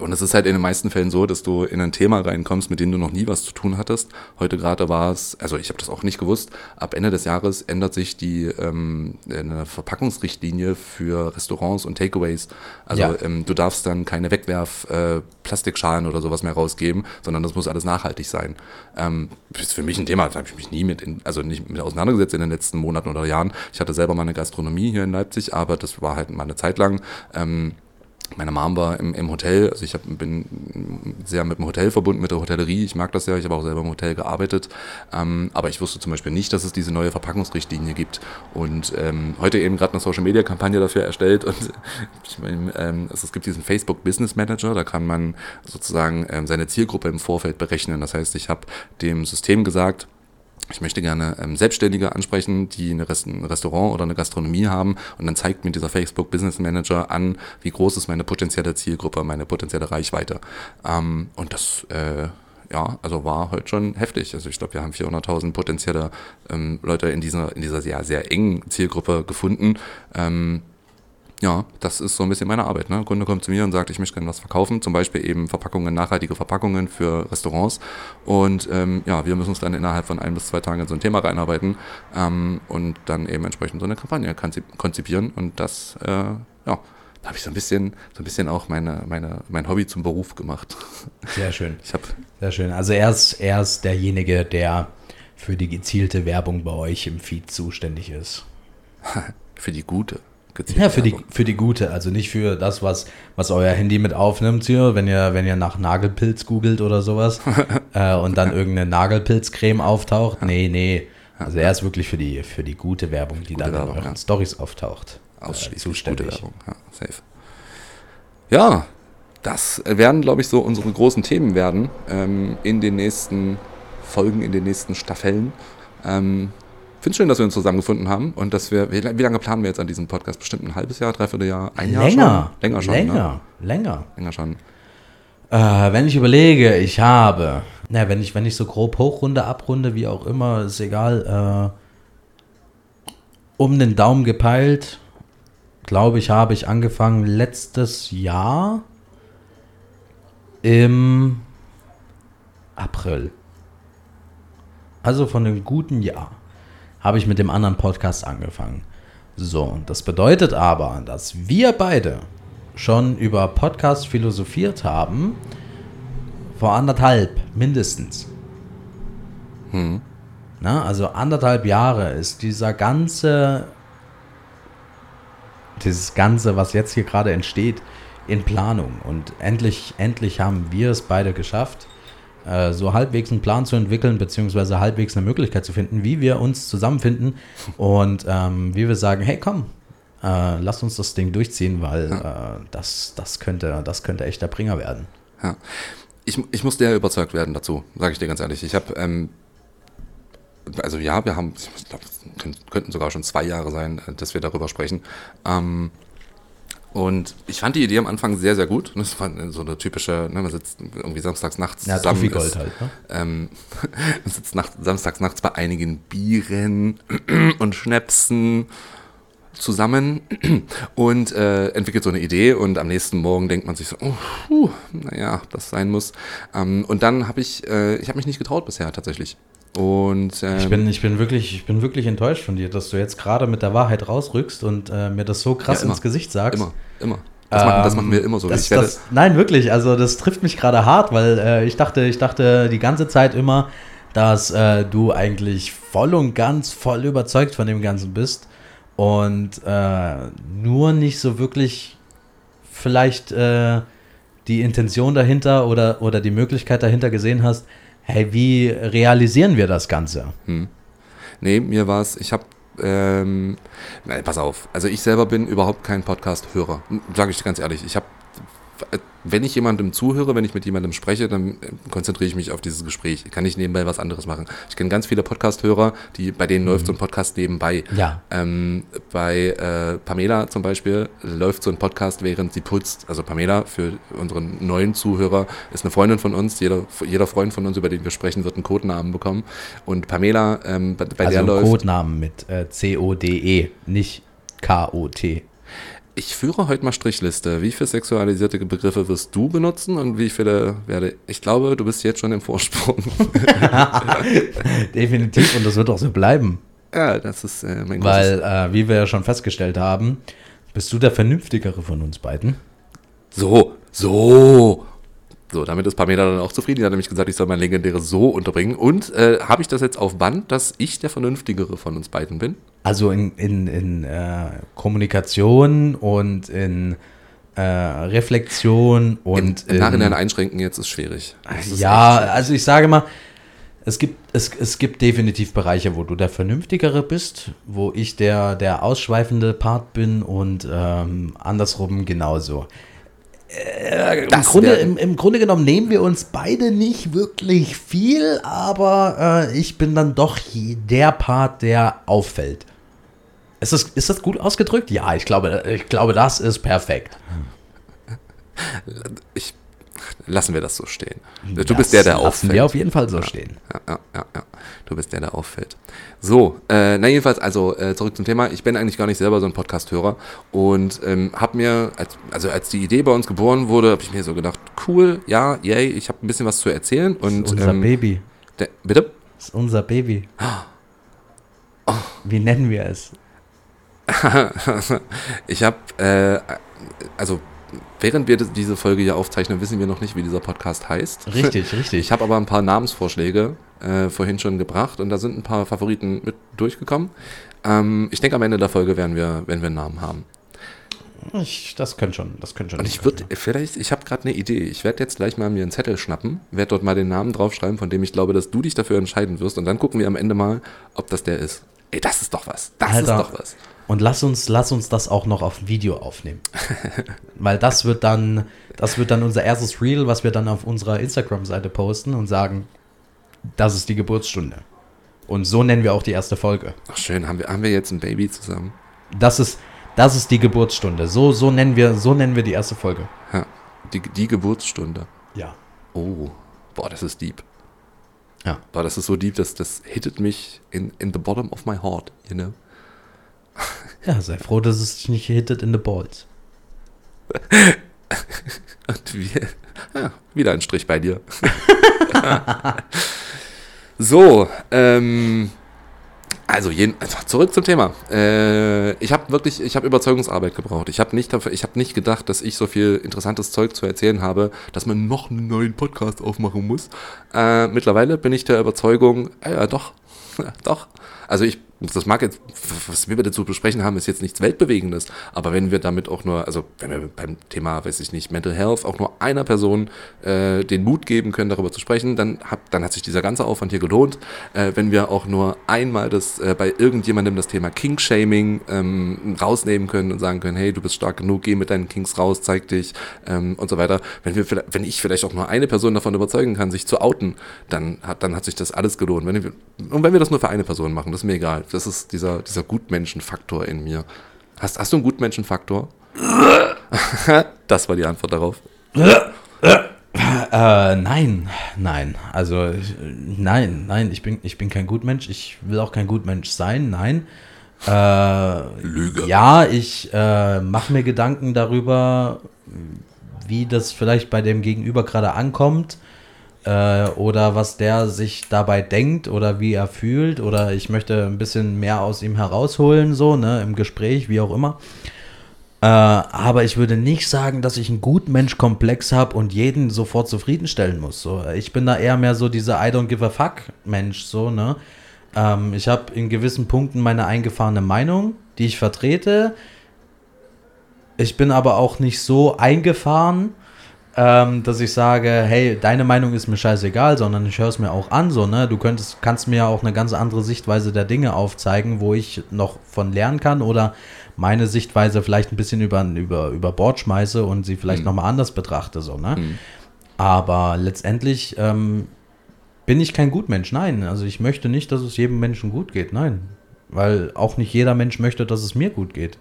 Speaker 1: und es ist halt in den meisten Fällen so, dass du in ein Thema reinkommst, mit dem du noch nie was zu tun hattest. Heute gerade war es, also ich habe das auch nicht gewusst, ab Ende des Jahres ändert sich die ähm, eine Verpackungsrichtlinie für Restaurants und Takeaways. Also
Speaker 2: Ja.
Speaker 1: ähm, du darfst dann keine Wegwerf äh, oder sowas mehr rausgeben, sondern das muss alles nachhaltig sein. Ähm, das ist für mich ein Thema, da habe ich mich nie mit, in, also nicht mit auseinandergesetzt in den letzten Monaten oder Jahren. Ich hatte selber mal eine Gastronomie hier in Leipzig, aber das war halt mal eine Zeit lang. Ähm, meine Mom war im, im Hotel, also ich hab, bin sehr mit dem Hotel verbunden, mit der Hotellerie. Ich mag das ja, ich habe auch selber im Hotel gearbeitet. Ähm, aber ich wusste zum Beispiel nicht, dass es diese neue Verpackungsrichtlinie gibt. Und ähm, heute eben gerade eine Social-Media-Kampagne dafür erstellt. Und ich meine, ähm, es, es gibt diesen Facebook Business Manager, da kann man sozusagen ähm, seine Zielgruppe im Vorfeld berechnen. Das heißt, ich habe dem System gesagt, ich möchte gerne ähm, Selbstständige ansprechen, die eine Rest ein Restaurant oder eine Gastronomie haben und dann zeigt mir dieser Facebook Business Manager an, wie groß ist meine potenzielle Zielgruppe, meine potenzielle Reichweite. Ähm, und das, äh, ja, also war heute schon heftig. Also ich glaube, wir haben 400.000 potenzielle ähm, Leute in dieser, in dieser sehr, sehr engen Zielgruppe gefunden. Ähm, ja, das ist so ein bisschen meine Arbeit. Ne? Der Kunde kommt zu mir und sagt, ich möchte gerne was verkaufen, zum Beispiel eben Verpackungen, nachhaltige Verpackungen für Restaurants. Und ähm, ja, wir müssen uns dann innerhalb von ein bis zwei Tagen in so ein Thema reinarbeiten ähm, und dann eben entsprechend so eine Kampagne konzip- konzipieren. Und das, äh, ja, da habe ich so ein bisschen, so ein bisschen auch meine, meine, mein Hobby zum Beruf gemacht.
Speaker 2: Sehr schön.
Speaker 1: Ich habe
Speaker 2: Sehr schön. Also er ist, er ist derjenige, der für die gezielte Werbung bei euch im Feed zuständig ist.
Speaker 1: für die gute gezielte
Speaker 2: Ja, für die, für die gute, also nicht für das, was, was euer Handy mit aufnimmt hier, wenn ihr, wenn ihr nach Nagelpilz googelt oder sowas äh, und dann irgendeine Nagelpilzcreme auftaucht. Nee, nee. Also er ist wirklich für die, für die gute Werbung, die dann
Speaker 1: Werbung,
Speaker 2: in euren
Speaker 1: ja.
Speaker 2: Stories auftaucht. äh,
Speaker 1: Ausschließlich
Speaker 2: zuständig.
Speaker 1: gute Werbung. Ja, safe. Ja, das werden, glaube ich, so unsere großen Themen werden ähm, in den nächsten Folgen, in den nächsten Staffeln. Ähm, Finde es schön, dass wir uns zusammengefunden haben und dass wir, wie, lange planen wir jetzt an diesem Podcast? Bestimmt ein halbes Jahr, dreiviertel Jahr, ein Jahr
Speaker 2: Länger.
Speaker 1: schon? Länger schon.
Speaker 2: Länger.
Speaker 1: Ne?
Speaker 2: Länger.
Speaker 1: Länger schon.
Speaker 2: Äh, wenn ich überlege, ich habe, na, wenn ich, wenn ich so grob hochrunde, abrunde, wie auch immer, ist egal, äh, um den Daumen gepeilt, glaube ich, habe ich angefangen letztes Jahr im April. Also von einem guten Jahr habe ich mit dem anderen Podcast angefangen. So, das bedeutet aber, dass wir beide schon über Podcast philosophiert haben, vor anderthalb mindestens. Na, also anderthalb Jahre ist dieser ganze, dieses Ganze, was jetzt hier gerade entsteht, in Planung. Und endlich, endlich haben wir es beide geschafft, äh, so halbwegs einen Plan zu entwickeln, beziehungsweise halbwegs eine Möglichkeit zu finden, wie wir uns zusammenfinden und ähm, wie wir sagen, hey komm, äh, lass uns das Ding durchziehen, weil ja. äh, das, das, könnte, das könnte echt der Bringer werden.
Speaker 1: Ja. Ich, ich musste ja überzeugt werden dazu, sage ich dir ganz ehrlich. Ich habe, ähm, also ja, wir haben, ich glaube, könnten sogar schon zwei Jahre sein, äh, dass wir darüber sprechen. Ähm, und ich fand die Idee am Anfang sehr, sehr gut. Das war so eine typische, ne, man sitzt irgendwie samstags nachts
Speaker 2: ja,
Speaker 1: zusammen.
Speaker 2: Gold halt, ne?
Speaker 1: Ähm, man sitzt nacht, samstags nachts bei einigen Bieren und Schnäpsen zusammen und äh, entwickelt so eine Idee und am nächsten Morgen denkt man sich so, oh, puh, naja, das sein muss. Ähm, und dann habe ich, äh, ich habe mich nicht getraut bisher tatsächlich. Und,
Speaker 2: ähm, ich, bin, ich, bin wirklich, ich bin wirklich enttäuscht von dir, dass du jetzt gerade mit der Wahrheit rausrückst und äh, mir das so krass ja, ins Gesicht sagst.
Speaker 1: Immer, immer. Das, ähm, machen, das machen wir immer so.
Speaker 2: Das, das, nein, wirklich. Also das trifft mich gerade hart, weil äh, ich dachte, ich dachte die ganze Zeit immer, dass äh, du eigentlich voll und ganz voll überzeugt von dem Ganzen bist und äh, nur nicht so wirklich vielleicht äh, die Intention dahinter oder, oder die Möglichkeit dahinter gesehen hast, hey, wie realisieren wir das Ganze? Hm.
Speaker 1: Nee, mir war es, ich habe ähm, nein, pass auf. Also ich selber bin überhaupt kein Podcast-Hörer. Sage ich ganz ehrlich. Ich habe wenn ich jemandem zuhöre, wenn ich mit jemandem spreche, dann äh, konzentriere ich mich auf dieses Gespräch. Ich kann nicht nebenbei was anderes machen. Ich kenne ganz viele Podcast-Hörer, die, bei denen mhm. läuft so ein Podcast nebenbei.
Speaker 2: Ja.
Speaker 1: Ähm, bei äh, Pamela zum Beispiel läuft so ein Podcast, während sie putzt. Also Pamela, für unseren neuen Zuhörer, ist eine Freundin von uns. Jeder, jeder Freund von uns, über den wir sprechen, wird einen Codenamen bekommen. Und Pamela, ähm, bei, bei
Speaker 2: also
Speaker 1: der
Speaker 2: läuft... Codenamen mit äh, C-O-D-E, nicht K-O-T.
Speaker 1: Ich führe heute mal Strichliste. Wie viele sexualisierte Begriffe wirst du benutzen und wie viele werde ich? glaube, du bist jetzt schon im Vorsprung.
Speaker 2: Definitiv und das wird auch so bleiben.
Speaker 1: Ja, das ist äh,
Speaker 2: mein Weil, äh, wie wir ja schon festgestellt haben, bist du der Vernünftigere von uns beiden.
Speaker 1: So, so. So, damit ist Pamela dann auch zufrieden. Die hat nämlich gesagt, ich soll mein legendäres So unterbringen. Und äh, habe ich das jetzt auf Band, dass ich der Vernünftigere von uns beiden bin?
Speaker 2: Also in, in, in äh, Kommunikation und in äh, Reflexion und.
Speaker 1: Im, im Nachhinein einschränken jetzt ist schwierig.
Speaker 2: Ist ja, also ich sage mal, es gibt, es, es gibt definitiv Bereiche, wo du der Vernünftigere bist, wo ich der, der ausschweifende Part bin und ähm, andersrum genauso. Äh, im, Grunde, im, im, Grunde genommen nehmen wir uns beide nicht wirklich viel, aber äh, ich bin dann doch der Part, der auffällt. Ist das, ist das gut ausgedrückt? Ja, ich glaube, ich glaube, das ist perfekt.
Speaker 1: Ich, lassen wir das so stehen. Du das bist der, der auffällt. Lassen
Speaker 2: wir auf jeden Fall so stehen.
Speaker 1: Ja, ja, ja, ja. Du bist der, der auffällt. So, äh, na jedenfalls, also äh, zurück zum Thema. Ich bin eigentlich gar nicht selber so ein Podcast-Hörer und ähm, habe mir, als, also als die Idee bei uns geboren wurde, habe ich mir so gedacht, cool, ja, yay, ich habe ein bisschen was zu erzählen. Und,
Speaker 2: das ist unser
Speaker 1: ähm,
Speaker 2: Baby.
Speaker 1: Der, bitte?
Speaker 2: Das ist unser Baby. Oh. Wie nennen wir es?
Speaker 1: ich habe, äh, also während wir diese Folge hier aufzeichnen, wissen wir noch nicht, wie dieser Podcast heißt.
Speaker 2: Richtig, richtig.
Speaker 1: Ich habe aber ein paar Namensvorschläge äh, vorhin schon gebracht und da sind ein paar Favoriten mit durchgekommen. Ähm, ich denke, am Ende der Folge werden wir, wenn wir einen Namen haben.
Speaker 2: Ich, das könnte schon, das könnte schon.
Speaker 1: Und ich würde, vielleicht, ich habe gerade eine Idee. Ich werde jetzt gleich mal mir einen Zettel schnappen, werde dort mal den Namen draufschreiben, von dem ich glaube, dass du dich dafür entscheiden wirst und dann gucken wir am Ende mal, ob das der ist. Ey, das ist doch was. Das Alter, ist doch was.
Speaker 2: Und lass uns, lass uns das auch noch auf Video aufnehmen. Weil das wird dann, das wird dann unser erstes Reel, was wir dann auf unserer Instagram-Seite posten und sagen, das ist die Geburtsstunde. Und so nennen wir auch die erste Folge.
Speaker 1: Ach schön, haben wir, haben wir jetzt ein Baby zusammen?
Speaker 2: Das ist, das ist die Geburtsstunde. So, so, nennen wir, so nennen wir die erste Folge.
Speaker 1: Ja, die, die Geburtsstunde.
Speaker 2: Ja.
Speaker 1: Oh, boah, das ist deep.
Speaker 2: Ja.
Speaker 1: Boah, das ist so deep, dass das hittet mich in, in the bottom of my heart, you know?
Speaker 2: Ja, sei froh, dass es dich nicht hittet in the balls.
Speaker 1: Und wir, ja, wieder ein Strich bei dir. so, ähm, also, jeden, also zurück zum Thema. Äh, ich habe wirklich, ich habe Überzeugungsarbeit gebraucht. Ich habe nicht, ich habe nicht gedacht, dass ich so viel interessantes Zeug zu erzählen habe, dass man noch einen neuen Podcast aufmachen muss. Äh, mittlerweile bin ich der Überzeugung, äh, ja doch, Doch. Also ich, das mag jetzt, was wir dazu besprechen haben, ist jetzt nichts Weltbewegendes. Aber wenn wir damit auch nur, also wenn wir beim Thema, weiß ich nicht, Mental Health auch nur einer Person äh, den Mut geben können, darüber zu sprechen, dann hat, dann hat sich dieser ganze Aufwand hier gelohnt. Äh, wenn wir auch nur einmal das äh, bei irgendjemandem das Thema King-Shaming ähm, rausnehmen können und sagen können, hey, du bist stark genug, geh mit deinen Kings raus, zeig dich ähm, und so weiter. Wenn, wir, wenn ich vielleicht auch nur eine Person davon überzeugen kann, sich zu outen, dann hat, dann hat sich das alles gelohnt. Wenn wir, und wenn wir das nur für eine Person machen, das ist mir egal. Ist dieser, dieser Gutmenschenfaktor in mir. Hast, hast du einen Gutmenschenfaktor? das war die Antwort darauf.
Speaker 2: Äh, nein, nein. Also, nein, nein, ich bin, ich bin kein Gutmensch. Ich will auch kein Gutmensch sein, nein. Äh,
Speaker 1: Lüge.
Speaker 2: Ja, ich äh, mache mir Gedanken darüber, wie das vielleicht bei dem Gegenüber gerade ankommt äh, oder was der sich dabei denkt oder wie er fühlt oder ich möchte ein bisschen mehr aus ihm herausholen, so, ne, im Gespräch, wie auch immer. Äh, aber ich würde nicht sagen, dass ich einen Gutmensch-Komplex habe und jeden sofort zufriedenstellen muss. So, ich bin da eher mehr so dieser I don't give a fuck Mensch, so, ne. Ähm, ich habe in gewissen Punkten meine eingefahrene Meinung, die ich vertrete. Ich bin aber auch nicht so eingefahren, ähm, dass ich sage, hey, deine Meinung ist mir scheißegal, sondern ich höre es mir auch an, so, ne? Du könntest, kannst mir ja auch eine ganz andere Sichtweise der Dinge aufzeigen, wo ich noch von lernen kann oder meine Sichtweise vielleicht ein bisschen über, über, über Bord schmeiße und sie vielleicht
Speaker 1: Mhm.
Speaker 2: nochmal anders betrachte, so, ne?
Speaker 1: Mhm.
Speaker 2: Aber letztendlich ähm, bin ich kein Gutmensch, nein. Also ich möchte nicht, dass es jedem Menschen gut geht, nein. Weil auch nicht jeder Mensch möchte, dass es mir gut geht.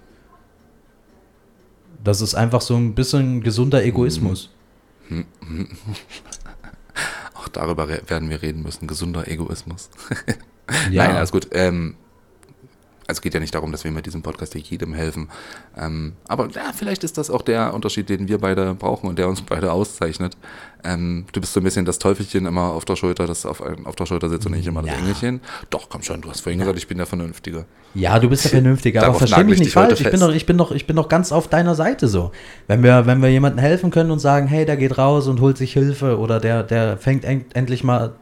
Speaker 2: Das ist einfach so ein bisschen gesunder Egoismus.
Speaker 1: Auch darüber werden wir reden müssen. Gesunder Egoismus.
Speaker 2: Ja.
Speaker 1: Nein, alles gut. Ähm, also es geht ja nicht darum, dass wir mit diesem Podcast hier jedem helfen. Ähm, aber ja, vielleicht ist das auch der Unterschied, den wir beide brauchen und der uns beide auszeichnet. Ähm, du bist so ein bisschen das Teufelchen immer auf der Schulter, das auf, ein- auf der Schulter sitzt und nicht immer das
Speaker 2: Ja.
Speaker 1: Engelchen. Doch, komm schon, du hast vorhin gesagt, ich bin der Vernünftige.
Speaker 2: Ja, du bist ja vernünftig, aber versteh mich
Speaker 1: ich
Speaker 2: nicht falsch. Ich bin, doch, ich, bin doch, ich bin doch ganz auf deiner Seite so. Wenn wir, wenn wir jemandem helfen können und sagen, hey, der geht raus und holt sich Hilfe oder der, der fängt en endlich mal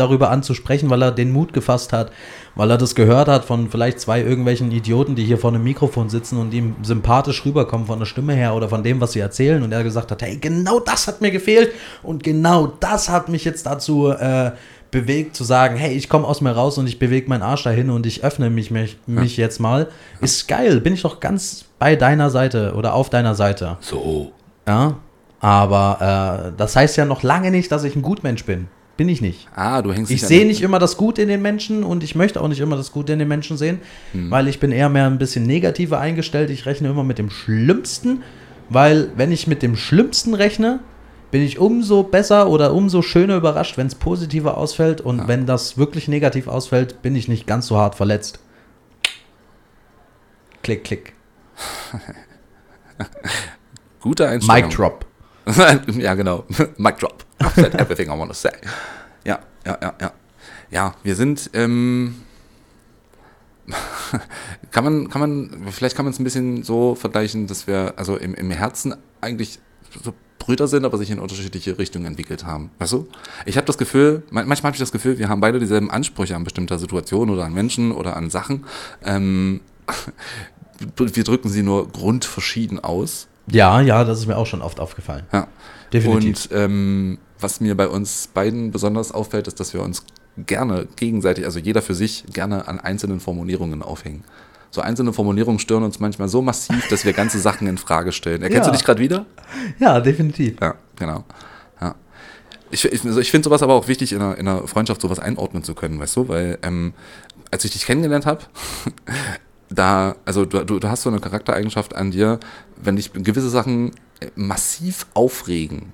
Speaker 2: darüber an zu sprechen, weil er den Mut gefasst hat, weil er das gehört hat von vielleicht zwei irgendwelchen Idioten, die hier vor einem Mikrofon sitzen und ihm sympathisch rüberkommen von der Stimme her oder von dem, was sie erzählen und er gesagt hat, hey, genau das hat mir gefehlt und genau das hat mich jetzt dazu äh, bewegt zu sagen, hey, ich komme aus mir raus und ich bewege meinen Arsch dahin und ich öffne mich, mich, mich jetzt mal. Ist geil, bin ich doch ganz bei deiner Seite oder auf deiner Seite.
Speaker 1: So.
Speaker 2: Ja, aber äh, das heißt ja noch lange nicht, dass ich ein Gutmensch bin. Bin ich nicht.
Speaker 1: Ah, du hängst
Speaker 2: Ich sehe nicht immer das Gute in den Menschen und ich möchte auch nicht immer das Gute in den Menschen sehen, weil ich bin eher mehr ein bisschen negativer eingestellt. Ich rechne immer mit dem Schlimmsten, weil wenn ich mit dem Schlimmsten rechne, bin ich umso besser oder umso schöner überrascht, wenn es positiver ausfällt und wenn das wirklich negativ ausfällt, bin ich nicht ganz so hart verletzt. Klick, klick.
Speaker 1: Gute Einstellung.
Speaker 2: Mic drop.
Speaker 1: ja, genau. Mic drop. I've said everything I want to say. Ja, ja, ja, ja. Ja, wir sind, ähm, kann man, kann man, vielleicht kann man es ein bisschen so vergleichen, dass wir also im, im Herzen eigentlich so Brüder sind, aber sich in unterschiedliche Richtungen entwickelt haben. Weißt du? Ich habe das Gefühl, man- manchmal habe ich das Gefühl, wir haben beide dieselben Ansprüche an bestimmter Situationen oder an Menschen oder an Sachen. Ähm, wir drücken sie nur grundverschieden aus.
Speaker 2: Ja, ja, das ist mir auch schon oft aufgefallen.
Speaker 1: Ja.
Speaker 2: Definitiv.
Speaker 1: Und ähm, was mir bei uns beiden besonders auffällt, ist, dass wir uns gerne gegenseitig, also jeder für sich, gerne an einzelnen Formulierungen aufhängen. So einzelne Formulierungen stören uns manchmal so massiv, dass wir ganze Sachen in Frage stellen. Erkennst
Speaker 2: Ja.
Speaker 1: du dich gerade wieder?
Speaker 2: Ja, definitiv.
Speaker 1: Ja, genau. Ja. Ich, ich, also ich finde sowas aber auch wichtig, in einer, in einer Freundschaft sowas einordnen zu können, weißt du? Weil ähm, als ich dich kennengelernt habe, da, also du, du, hast so eine Charaktereigenschaft an dir, wenn dich gewisse Sachen äh, massiv aufregen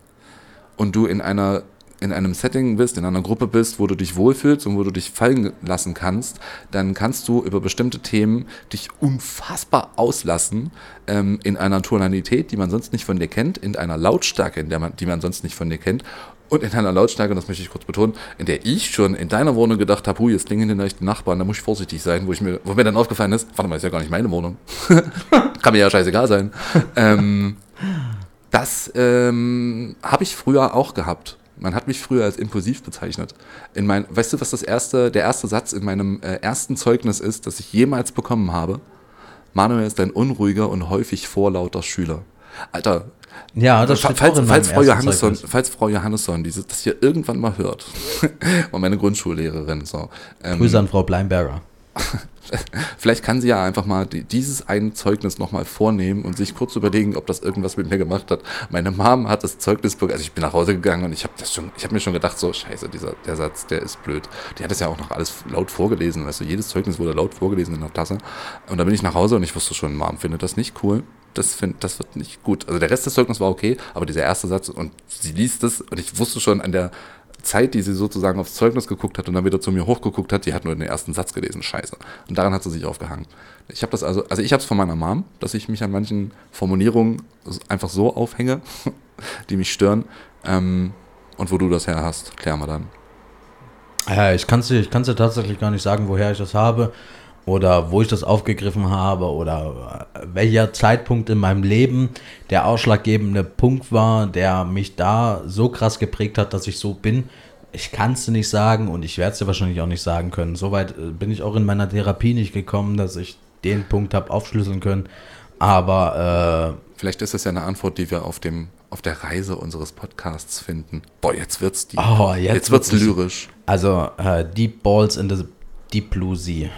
Speaker 1: und du in einer in einem Setting bist, in einer Gruppe bist, wo du dich wohlfühlst und wo du dich fallen lassen kannst, dann kannst du über bestimmte Themen dich unfassbar auslassen ähm, in einer Tonalität, die man sonst nicht von dir kennt, in einer Lautstärke, in der man, die man sonst nicht von dir kennt und in einer Lautstärke, und das möchte ich kurz betonen, in der ich schon in deiner Wohnung gedacht habe, hu, jetzt klingen die Nachbarn, da muss ich vorsichtig sein, wo, ich mir, wo mir dann aufgefallen ist, warte mal, ist ja gar nicht meine Wohnung. Kann mir ja scheißegal sein. ähm, das ähm, habe ich früher auch gehabt. Man hat mich früher als impulsiv bezeichnet. In mein, weißt du, was das erste, der erste Satz in meinem äh, ersten Zeugnis ist, das ich jemals bekommen habe? Manuel ist ein unruhiger und häufig vorlauter Schüler. Alter,
Speaker 2: Ja, das
Speaker 1: Fa-
Speaker 2: steht
Speaker 1: falls,
Speaker 2: auch in
Speaker 1: falls, Frau Johannesson, falls Frau Johannesson dieses, das hier irgendwann mal hört, und meine Grundschullehrerin, so, ähm,
Speaker 2: Grüße an Frau Bleinberger.
Speaker 1: vielleicht kann sie ja einfach mal die, dieses eine Zeugnis nochmal vornehmen und sich kurz überlegen, ob das irgendwas mit mir gemacht hat. Meine Mom hat das Zeugnis, also ich bin nach Hause gegangen und ich habe das habe mir schon gedacht, so scheiße, dieser, der Satz, der ist blöd. Die hat das ja auch noch alles laut vorgelesen, du, jedes Zeugnis wurde laut vorgelesen in der Tasse. Und dann bin ich nach Hause und ich wusste schon, Mom findet das nicht cool. Das, find, das wird nicht gut. Also der Rest des Zeugnisses war okay, aber dieser erste Satz und sie liest es und ich wusste schon an der Zeit, die sie sozusagen aufs Zeugnis geguckt hat und dann wieder zu mir hochgeguckt hat, die hat nur den ersten Satz gelesen, scheiße. Und daran hat sie sich aufgehangen. Ich habe das also, also ich habe es von meiner Mom, dass ich mich an manchen Formulierungen einfach so aufhänge, die mich stören. Ähm, und wo du das her hast, klären wir dann.
Speaker 2: Ja, ich kann es dir, dir tatsächlich gar nicht sagen, woher ich das habe oder wo ich das aufgegriffen habe oder welcher Zeitpunkt in meinem Leben der ausschlaggebende Punkt war, der mich da so krass geprägt hat, dass ich so bin. Ich kann es dir nicht sagen und ich werde es dir wahrscheinlich auch nicht sagen können. Soweit äh, bin ich auch in meiner Therapie nicht gekommen, dass ich den Punkt habe aufschlüsseln können. Aber äh,
Speaker 1: Vielleicht ist das ja eine Antwort, die wir auf dem auf der Reise unseres Podcasts finden. Boah, jetzt wird's die.
Speaker 2: Oh, jetzt
Speaker 1: jetzt wird's
Speaker 2: wird's-
Speaker 1: lyrisch.
Speaker 2: also äh, Deep Balls in the Sea.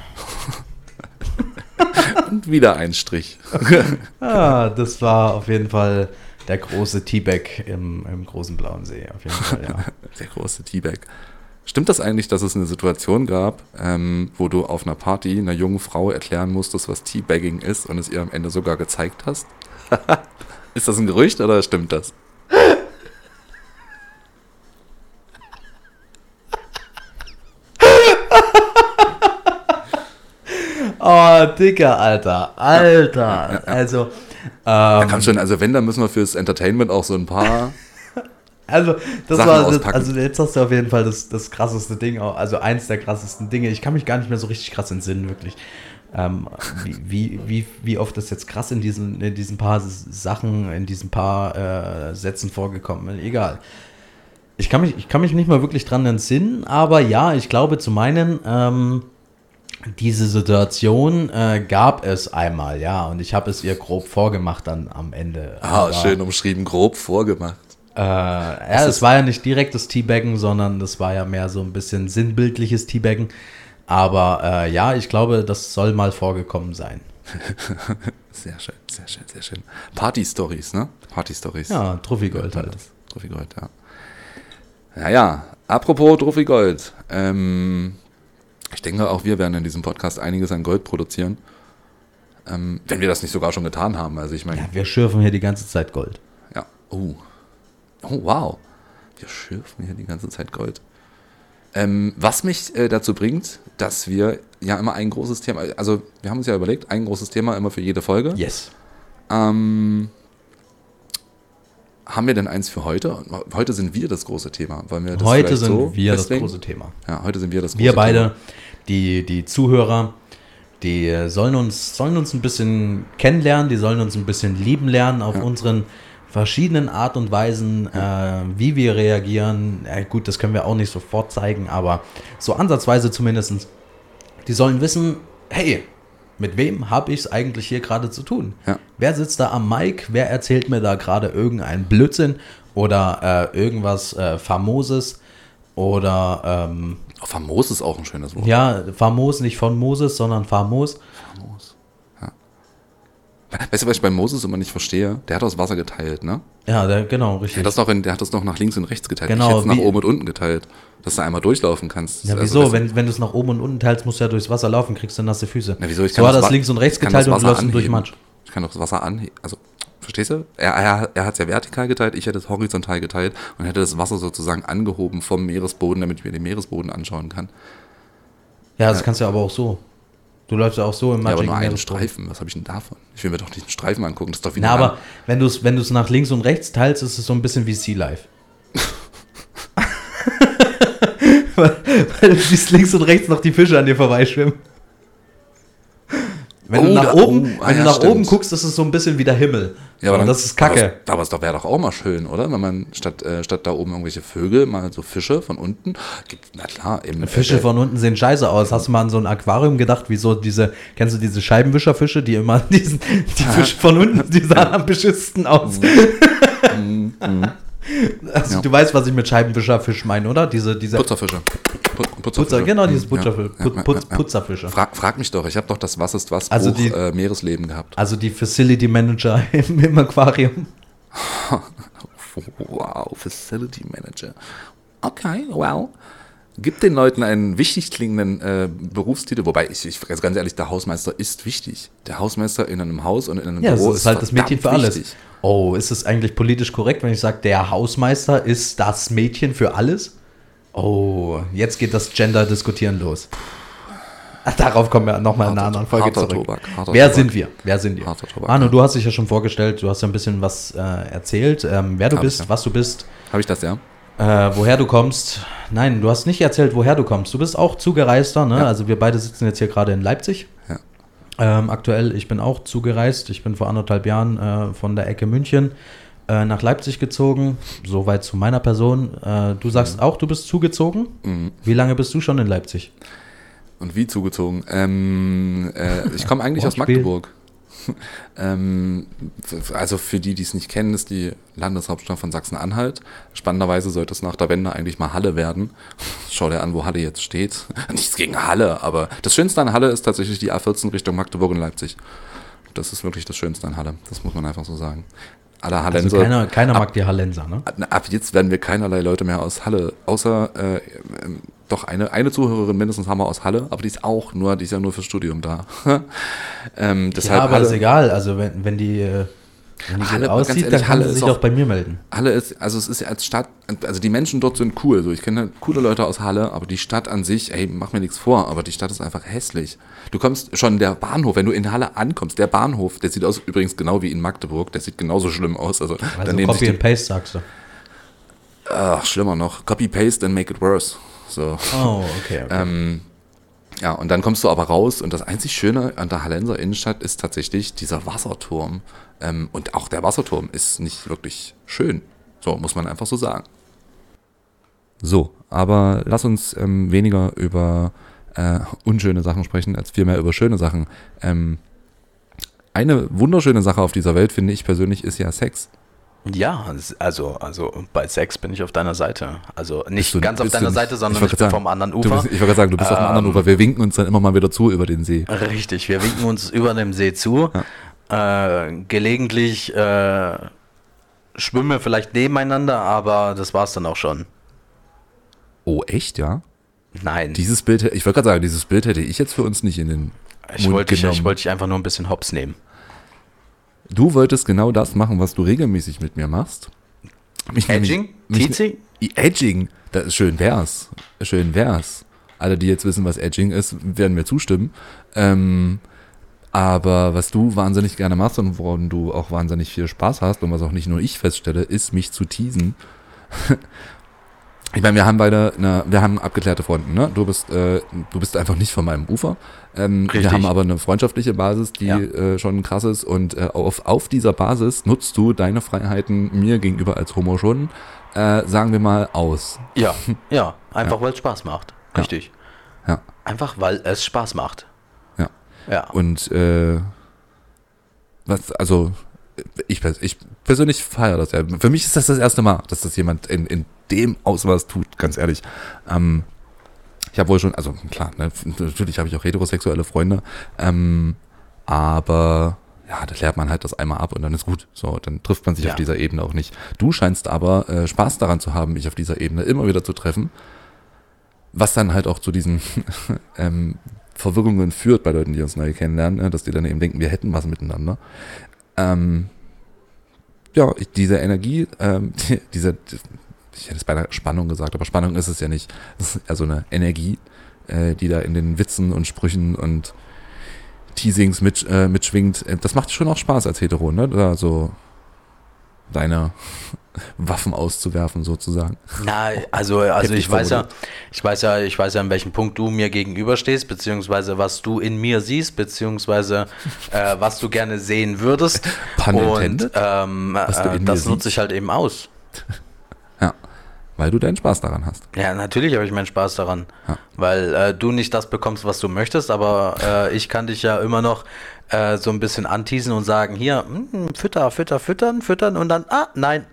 Speaker 1: Und wieder ein Strich.
Speaker 2: Ah, das war auf jeden Fall der große T-Bag im, im großen blauen See. Auf jeden Fall, ja.
Speaker 1: Der große Teabag. Stimmt das eigentlich, dass es eine Situation gab, ähm, wo du auf einer Party einer jungen Frau erklären musstest, was Teabagging ist und es ihr am Ende sogar gezeigt hast? ist das ein Gerücht oder stimmt das?
Speaker 2: Oh, Dicker, Alter. Alter. Also, ähm,
Speaker 1: Komm schon, also wenn, dann müssen wir fürs Entertainment auch so ein paar.
Speaker 2: also, das
Speaker 1: Sachen
Speaker 2: war,
Speaker 1: auspacken.
Speaker 2: also jetzt hast du auf jeden Fall das, das krasseste Ding, also eins der krassesten Dinge. Ich kann mich gar nicht mehr so richtig krass entsinnen, wirklich. Ähm, wie, wie, wie, wie oft das jetzt krass in diesen, in diesen paar Sachen, in diesen paar äh, Sätzen vorgekommen ist. Egal. Ich kann, mich, ich kann mich nicht mal wirklich dran entsinnen, aber ja, ich glaube zu meinen, ähm, diese Situation äh, gab es einmal, ja, und ich habe es ihr grob vorgemacht dann am Ende.
Speaker 1: Ah,
Speaker 2: Aber,
Speaker 1: schön umschrieben, grob vorgemacht.
Speaker 2: Äh, ja, es war ja nicht direktes Teabaggen, sondern das war ja mehr so ein bisschen sinnbildliches Teabaggen. Aber äh, ja, ich glaube, das soll mal vorgekommen sein.
Speaker 1: Sehr schön, sehr schön, sehr schön. Party-Stories, ne? Party-Stories.
Speaker 2: Ja, Trophy-Gold halt.
Speaker 1: Trophy Gold, ja. Naja, apropos Trophy Gold. Ähm, ich denke, auch wir werden in diesem Podcast einiges an Gold produzieren. Ähm, wenn wir das nicht sogar schon getan haben. Also ich meine,
Speaker 2: Ja, wir schürfen hier die ganze Zeit Gold.
Speaker 1: ja. Oh. Oh, wow. Wir schürfen hier die ganze Zeit Gold. Ähm, was mich äh, dazu bringt, dass wir ja immer ein großes Thema, also wir haben uns ja überlegt, ein großes Thema immer für jede Folge.
Speaker 2: Yes.
Speaker 1: Ähm, haben wir denn eins für heute? Heute sind wir das große Thema. Wollen wir das
Speaker 2: Heute sind
Speaker 1: so
Speaker 2: wir das
Speaker 1: festlegen?
Speaker 2: große Thema.
Speaker 1: Ja, heute sind wir das große
Speaker 2: Wir beide,
Speaker 1: Thema.
Speaker 2: die, die Zuhörer, die sollen uns, sollen uns ein bisschen kennenlernen, die sollen uns ein bisschen lieben lernen auf unseren verschiedenen Art und Weisen, äh, wie wir reagieren. Äh, gut, das können wir auch nicht sofort zeigen, aber so ansatzweise zumindest. Die sollen wissen, hey, mit wem habe ich es eigentlich hier gerade zu tun?
Speaker 1: Ja.
Speaker 2: Wer sitzt da am Mic? Wer erzählt mir da gerade irgendeinen Blödsinn oder äh, irgendwas äh, Famoses? Oder ähm,
Speaker 1: Oh, famos ist auch ein schönes Wort.
Speaker 2: ja, famos, nicht von Moses, sondern famos.
Speaker 1: Famos. Ja. Weißt du, was ich bei Moses immer nicht verstehe? Der hat das Wasser geteilt, ne?
Speaker 2: Ja, der, genau,
Speaker 1: Der
Speaker 2: richtig.
Speaker 1: hat das noch, in, der hat das noch nach links und rechts geteilt.
Speaker 2: Genau,
Speaker 1: ich hätte es nach oben und unten geteilt. Dass du einmal durchlaufen kannst.
Speaker 2: ja,
Speaker 1: Also,
Speaker 2: wieso?
Speaker 1: das-
Speaker 2: wenn wenn du es nach oben und unten teilst, musst du ja durchs Wasser laufen, kriegst du nasse Füße.
Speaker 1: Na, wieso? Ich
Speaker 2: so
Speaker 1: kann
Speaker 2: hat das links und rechts geteilt und du
Speaker 1: Wasser
Speaker 2: läufst durch. Matsch.
Speaker 1: Ich kann doch das Wasser anheben. Also, verstehst du? Er, er, er hat es ja vertikal geteilt, ich hätte es horizontal geteilt und hätte das Wasser sozusagen angehoben vom Meeresboden, damit ich mir den Meeresboden anschauen kann.
Speaker 2: Ja, das
Speaker 1: Ja.
Speaker 2: kannst du aber auch so. Du läufst ja auch so im
Speaker 1: Ja, aber nur einen. Streifen. Was habe ich denn davon? Ich will mir doch nicht einen Streifen angucken. Das ist doch wie
Speaker 2: Na, aber wenn du es wenn du's nach links und rechts teilst, ist es so ein bisschen wie Sea Life. weil, weil du siehst links und rechts noch die Fische an dir vorbeischwimmen. Wenn du
Speaker 1: Oh,
Speaker 2: nach
Speaker 1: da-
Speaker 2: oben,
Speaker 1: oh, ah,
Speaker 2: wenn
Speaker 1: ja,
Speaker 2: du nach
Speaker 1: stimmt.
Speaker 2: oben guckst, ist es so ein bisschen wie der Himmel.
Speaker 1: Ja, aber dann,
Speaker 2: das ist kacke.
Speaker 1: Aber, es wäre doch auch mal schön, oder? Wenn man statt, äh, statt da oben irgendwelche Vögel mal so Fische von unten gibt. Na klar, eben.
Speaker 2: Fische
Speaker 1: äh,
Speaker 2: von unten sehen scheiße aus. Hast du mal an so ein Aquarium gedacht, wie so diese, kennst du diese Scheibenwischerfische, die immer diesen, die Fische von unten, die sahen am beschissten aus. also,
Speaker 1: Ja.
Speaker 2: Du weißt, was ich mit Scheibenwischerfisch meine, oder? Diese, diese
Speaker 1: Putzerfische. Pu-
Speaker 2: Putzer,
Speaker 1: Putzerfische.
Speaker 2: genau, dieses Putzerfisch,
Speaker 1: ja, ja, ja.
Speaker 2: Putzerfische.
Speaker 1: Frag, frag mich doch, ich habe doch das Was ist was
Speaker 2: Also
Speaker 1: Buch
Speaker 2: die-
Speaker 1: äh, Meeresleben gehabt.
Speaker 2: Also die Facility Manager im, im Aquarium.
Speaker 1: Wow, Facility Manager. Okay, well. Gib den Leuten einen wichtig klingenden äh, Berufstitel, wobei ich, ich ganz ehrlich, der Hausmeister ist wichtig. Der Hausmeister in einem Haus und in einem
Speaker 2: Ja,
Speaker 1: Büro
Speaker 2: ist halt das Mädchen für alles.
Speaker 1: wichtig.
Speaker 2: Oh, ist es eigentlich politisch korrekt, wenn ich sage, der Hausmeister ist das Mädchen für alles? Oh, jetzt geht das Gender-Diskutieren los. Darauf kommen wir nochmal in einer anderen Folge zurück.
Speaker 1: Tobak,
Speaker 2: Wer
Speaker 1: Tobak.
Speaker 2: sind wir? Wer sind wir?
Speaker 1: Harter Tobak,
Speaker 2: Arno,
Speaker 1: ja.
Speaker 2: du hast dich ja schon vorgestellt, du hast ja ein bisschen was äh, erzählt, ähm, wer du
Speaker 1: Hab ich,
Speaker 2: bist,
Speaker 1: ja.
Speaker 2: was du bist,
Speaker 1: Habe ich das ja?
Speaker 2: äh, woher du kommst. Nein, du hast nicht erzählt, woher du kommst. Du bist auch Zugereister, ne?
Speaker 1: Ja.
Speaker 2: Also wir beide sitzen jetzt hier gerade in Leipzig.
Speaker 1: Ja.
Speaker 2: Ähm, aktuell, ich bin auch zugereist. Ich bin vor anderthalb Jahren äh, von der Ecke München äh, nach Leipzig gezogen. Soweit zu meiner Person. Äh, du sagst auch, du bist zugezogen.
Speaker 1: Mhm.
Speaker 2: Wie lange bist du schon in Leipzig?
Speaker 1: Und wie zugezogen? Ähm, äh, ich komme eigentlich aus. Magdeburg. ähm, also für die, die es nicht kennen, ist die Landeshauptstadt von Sachsen-Anhalt. Spannenderweise sollte es nach der Wende eigentlich mal Halle werden. Schau dir an, wo Halle jetzt steht. Nichts gegen Halle, aber das Schönste an Halle ist tatsächlich die A14 Richtung Magdeburg und Leipzig. Das ist wirklich das Schönste an Halle. Das muss man einfach so sagen. Alle
Speaker 2: Also
Speaker 1: Hallenser.
Speaker 2: keiner, keiner
Speaker 1: ab,
Speaker 2: mag die Hallenser, ne?
Speaker 1: ab jetzt werden wir keinerlei Leute mehr aus Halle, außer äh, ähm, doch eine, eine Zuhörerin mindestens haben wir aus Halle, aber die ist auch nur, die ist ja nur fürs Studium da. ähm, deshalb
Speaker 2: ja, aber
Speaker 1: Halle,
Speaker 2: ist egal. Also wenn, wenn die, äh, wenn die
Speaker 1: Halle, ganz
Speaker 2: aussieht,
Speaker 1: ehrlich,
Speaker 2: dann kann
Speaker 1: Halle
Speaker 2: sich
Speaker 1: auch-
Speaker 2: auch bei mir melden.
Speaker 1: Halle ist, also es ist ja als Stadt, also die Menschen dort sind cool, so ich kenne coole Leute aus Halle, aber die Stadt an sich, ey, mach mir nichts vor, aber die Stadt ist einfach hässlich. Du kommst schon der Bahnhof, wenn du in Halle ankommst, der Bahnhof, der sieht aus übrigens genau wie in Magdeburg, der sieht genauso schlimm aus, also,
Speaker 2: Also Copy and Paste sagst du.
Speaker 1: ach, schlimmer noch, copy paste and make it worse. So.
Speaker 2: Oh, okay. okay.
Speaker 1: Ähm, ja, und dann kommst du aber raus und das einzig Schöne an der Hallenser Innenstadt ist tatsächlich dieser Wasserturm. Ähm, und auch der Wasserturm ist nicht wirklich schön. So, muss man einfach so sagen. So, aber lass uns ähm, weniger über äh, unschöne Sachen sprechen, als vielmehr über schöne Sachen. Ähm, eine wunderschöne Sache auf dieser Welt, finde ich persönlich, ist ja Sex.
Speaker 3: Ja, also, also bei Sex bin ich auf deiner Seite. Also nicht
Speaker 1: du-
Speaker 3: ganz auf deiner
Speaker 1: nicht-
Speaker 3: Seite, sondern
Speaker 1: wollte
Speaker 3: ich bin
Speaker 1: gerade
Speaker 3: vom
Speaker 1: sagen,
Speaker 3: anderen Ufer.
Speaker 1: bist, ich wollte gerade sagen, du bist auf dem anderen
Speaker 3: Ähm,
Speaker 1: Ufer. Wir winken uns dann immer mal wieder zu über den See.
Speaker 3: Richtig, wir winken uns über dem See zu. Äh, gelegentlich äh, schwimmen wir vielleicht nebeneinander, aber das war's dann auch schon.
Speaker 1: Oh, echt, ja?
Speaker 3: Nein,
Speaker 1: Dieses Bild, ich wollte gerade sagen, dieses Bild hätte ich jetzt für uns nicht in den
Speaker 3: ich
Speaker 1: Mund
Speaker 3: wollte dich,
Speaker 1: genommen.
Speaker 3: ich wollte dich einfach nur ein bisschen hops nehmen.
Speaker 1: Du wolltest genau das machen, was du regelmäßig mit mir machst. Mich
Speaker 3: Edging? Tizi?
Speaker 1: mich, Edging, das ist schön wär's. Schön wär's. Alle, die jetzt wissen, was Edging ist, werden mir zustimmen. Ähm, aber was du wahnsinnig gerne machst und woran du auch wahnsinnig viel Spaß hast und was auch nicht nur ich feststelle, ist mich zu teasen. Ich meine, wir haben beide, eine, wir haben abgeklärte Fronten, ne? Du bist, äh, du bist einfach nicht von meinem Ufer. Ähm, wir haben aber eine freundschaftliche Basis, die
Speaker 3: Ja.
Speaker 1: äh, schon krass ist. Und äh, auf, auf dieser Basis nutzt du deine Freiheiten mir gegenüber als Homo schon, äh, sagen wir mal, aus.
Speaker 3: Ja, ja, einfach weil es Spaß macht.
Speaker 1: Ja.
Speaker 3: Richtig.
Speaker 1: Ja.
Speaker 3: Einfach weil es Spaß macht.
Speaker 1: Ja. Und äh, was, also ich, ich persönlich feiere das ja. Für mich ist das das erste Mal, dass das jemand in, in dem Ausmaß tut, ganz ehrlich. Ähm, ich habe wohl schon, also klar, ne, natürlich habe ich auch heterosexuelle Freunde, ähm, aber ja, da lernt man halt das einmal ab und dann ist gut. So, dann trifft man sich
Speaker 3: Ja.
Speaker 1: auf dieser Ebene auch nicht. Du scheinst aber äh, Spaß daran zu haben, mich auf dieser Ebene immer wieder zu treffen, was dann halt auch zu diesen ähm, Verwirrungen führt bei Leuten, die uns neu kennenlernen, ne, dass die dann eben denken, wir hätten was miteinander. Ähm, ja, ich, diese Energie, ähm, die, diese, ich hätte es beinahe Spannung gesagt, aber Spannung ist es ja nicht. Es ist eher so eine Energie, äh, die da in den Witzen und Sprüchen und Teasings mit, äh, mitschwingt. Äh, Das macht schon auch Spaß als Hetero, ne? Da so deine Waffen auszuwerfen, sozusagen.
Speaker 2: Na, also, also ich weiß ja, ich weiß ja, ich weiß ja, an welchem Punkt du mir gegenüberstehst, beziehungsweise was du in mir siehst, beziehungsweise äh, was du gerne sehen würdest.
Speaker 1: Pun
Speaker 2: Und ähm, äh, das nutze ich halt eben aus.
Speaker 1: Weil du deinen Spaß daran hast.
Speaker 2: Ja, natürlich habe ich meinen Spaß daran,
Speaker 1: Ja.
Speaker 2: weil äh, du nicht das bekommst, was du möchtest, aber äh, ich kann dich ja immer noch äh, so ein bisschen anteasen und sagen, hier, mm, fütter, fütter, füttern, füttern und dann, ah, nein,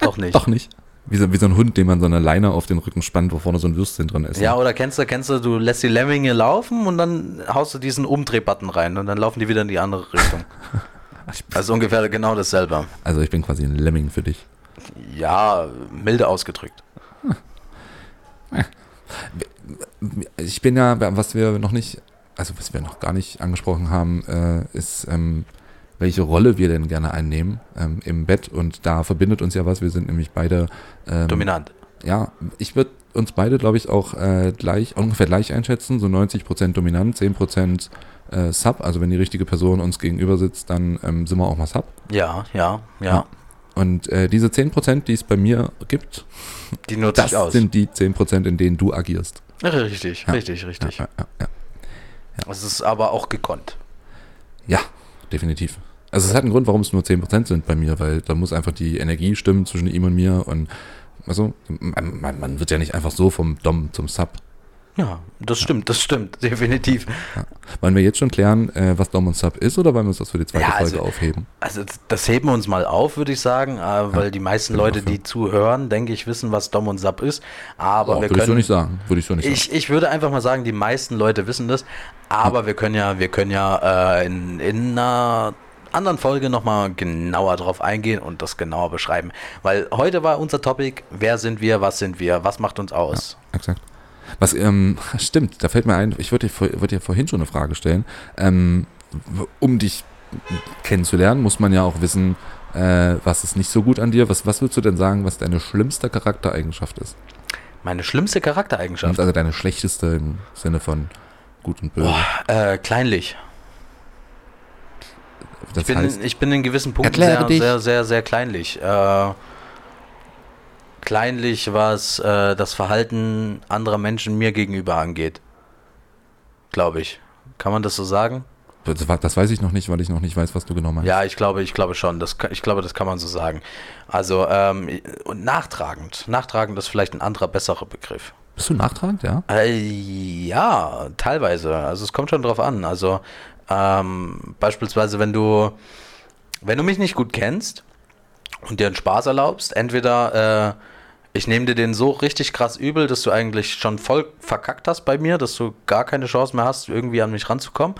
Speaker 2: doch nicht.
Speaker 1: Doch nicht. Wie so, wie so ein Hund, dem man so eine Leine auf den Rücken spannt, wo vorne so ein Würstchen drin ist.
Speaker 2: Ja, oder kennst du, kennst du, du lässt die Lemminge laufen und dann haust du diesen Umdrehbutton rein und dann laufen die wieder in die andere Richtung. Also ungefähr genau dasselbe.
Speaker 1: Also ich bin quasi ein Lemming für dich.
Speaker 2: Ja, milde ausgedrückt.
Speaker 1: Ich bin ja, was wir noch nicht, also was wir noch gar nicht angesprochen haben, äh, ist, ähm, welche Rolle wir denn gerne einnehmen ähm, im Bett. Und da verbindet uns ja was. Wir sind nämlich beide ähm,
Speaker 2: Dominant.
Speaker 1: ja, ich würde uns beide, glaube ich, auch äh, gleich, ungefähr gleich einschätzen. So 90% dominant, 10% äh, Sub. Also wenn die richtige Person uns gegenüber sitzt, dann ähm, sind wir auch mal Sub.
Speaker 2: Ja, ja, ja.
Speaker 1: Ja. Und äh, diese 10%, die es bei mir gibt,
Speaker 2: Die nutze
Speaker 1: das
Speaker 2: ich aus.
Speaker 1: sind die 10%, in denen du agierst.
Speaker 2: Ja, richtig, richtig, richtig.
Speaker 1: Ja, ja.
Speaker 2: Es ist aber auch gekonnt.
Speaker 1: ja, definitiv. Also es hat einen Grund, warum es nur 10% sind bei mir, weil da muss einfach die Energie stimmen zwischen ihm und mir und also man, man wird ja nicht einfach so vom Dom zum Sub.
Speaker 2: Ja, das stimmt, das stimmt, definitiv.
Speaker 1: Wollen wir jetzt schon klären, äh, was Dom und Sub ist oder wollen wir uns das für die zweite
Speaker 2: Ja,
Speaker 1: Folge
Speaker 2: also-
Speaker 1: aufheben?
Speaker 2: Also das- heben wir uns mal auf, würde ich sagen, äh, weil die meisten Leute, die zuhören, denke ich, wissen, was Dom und Sub ist. Aber
Speaker 1: Oh,
Speaker 2: wir
Speaker 1: würde ich so
Speaker 2: können,
Speaker 1: nicht sagen. Würde ich so nicht sagen.
Speaker 2: ich, ich würde einfach mal sagen, die meisten Leute wissen das. Aber wir können ja, wir können ja äh, in, in einer anderen Folge nochmal genauer drauf eingehen und das genauer beschreiben. Weil heute war unser Topic, wer sind wir, was sind wir, was macht uns aus?
Speaker 1: Exakt. Was, ähm, stimmt, da fällt mir ein, ich wollte dir, vor- wollte dir vorhin schon eine Frage stellen. Ähm, um dich kennenzulernen, muss man ja auch wissen, äh, was ist nicht so gut an dir. Was, was würdest du denn sagen, was deine schlimmste Charaktereigenschaft ist?
Speaker 2: Meine schlimmste Charaktereigenschaft.
Speaker 1: Also deine schlechteste im Sinne von gut und böse.
Speaker 2: Äh, kleinlich.
Speaker 1: das
Speaker 2: Ich bin,
Speaker 1: heißt,
Speaker 2: ich bin in gewissen Punkten sehr,
Speaker 1: dich.
Speaker 2: sehr, sehr, sehr kleinlich. Äh, kleinlich, was äh, das Verhalten anderer Menschen mir gegenüber angeht. Glaube ich. Kann man das so sagen?
Speaker 1: das, weiß ich noch nicht, weil ich noch nicht weiß, was du genau meinst.
Speaker 2: Ja, ich glaube, ich glaube schon. Das, ich glaube, das kann man so sagen. Also, ähm, und nachtragend. Nachtragend ist vielleicht ein anderer, besserer Begriff.
Speaker 1: Bist du nachtragend, ja?
Speaker 2: Äh, ja, teilweise. Also es kommt schon drauf an. Also ähm, beispielsweise, wenn du, wenn du mich nicht gut kennst und dir einen Spaß erlaubst, entweder äh, ich nehme dir den so richtig krass übel, dass du eigentlich schon voll verkackt hast bei mir, dass du gar keine Chance mehr hast, irgendwie an mich ranzukommen.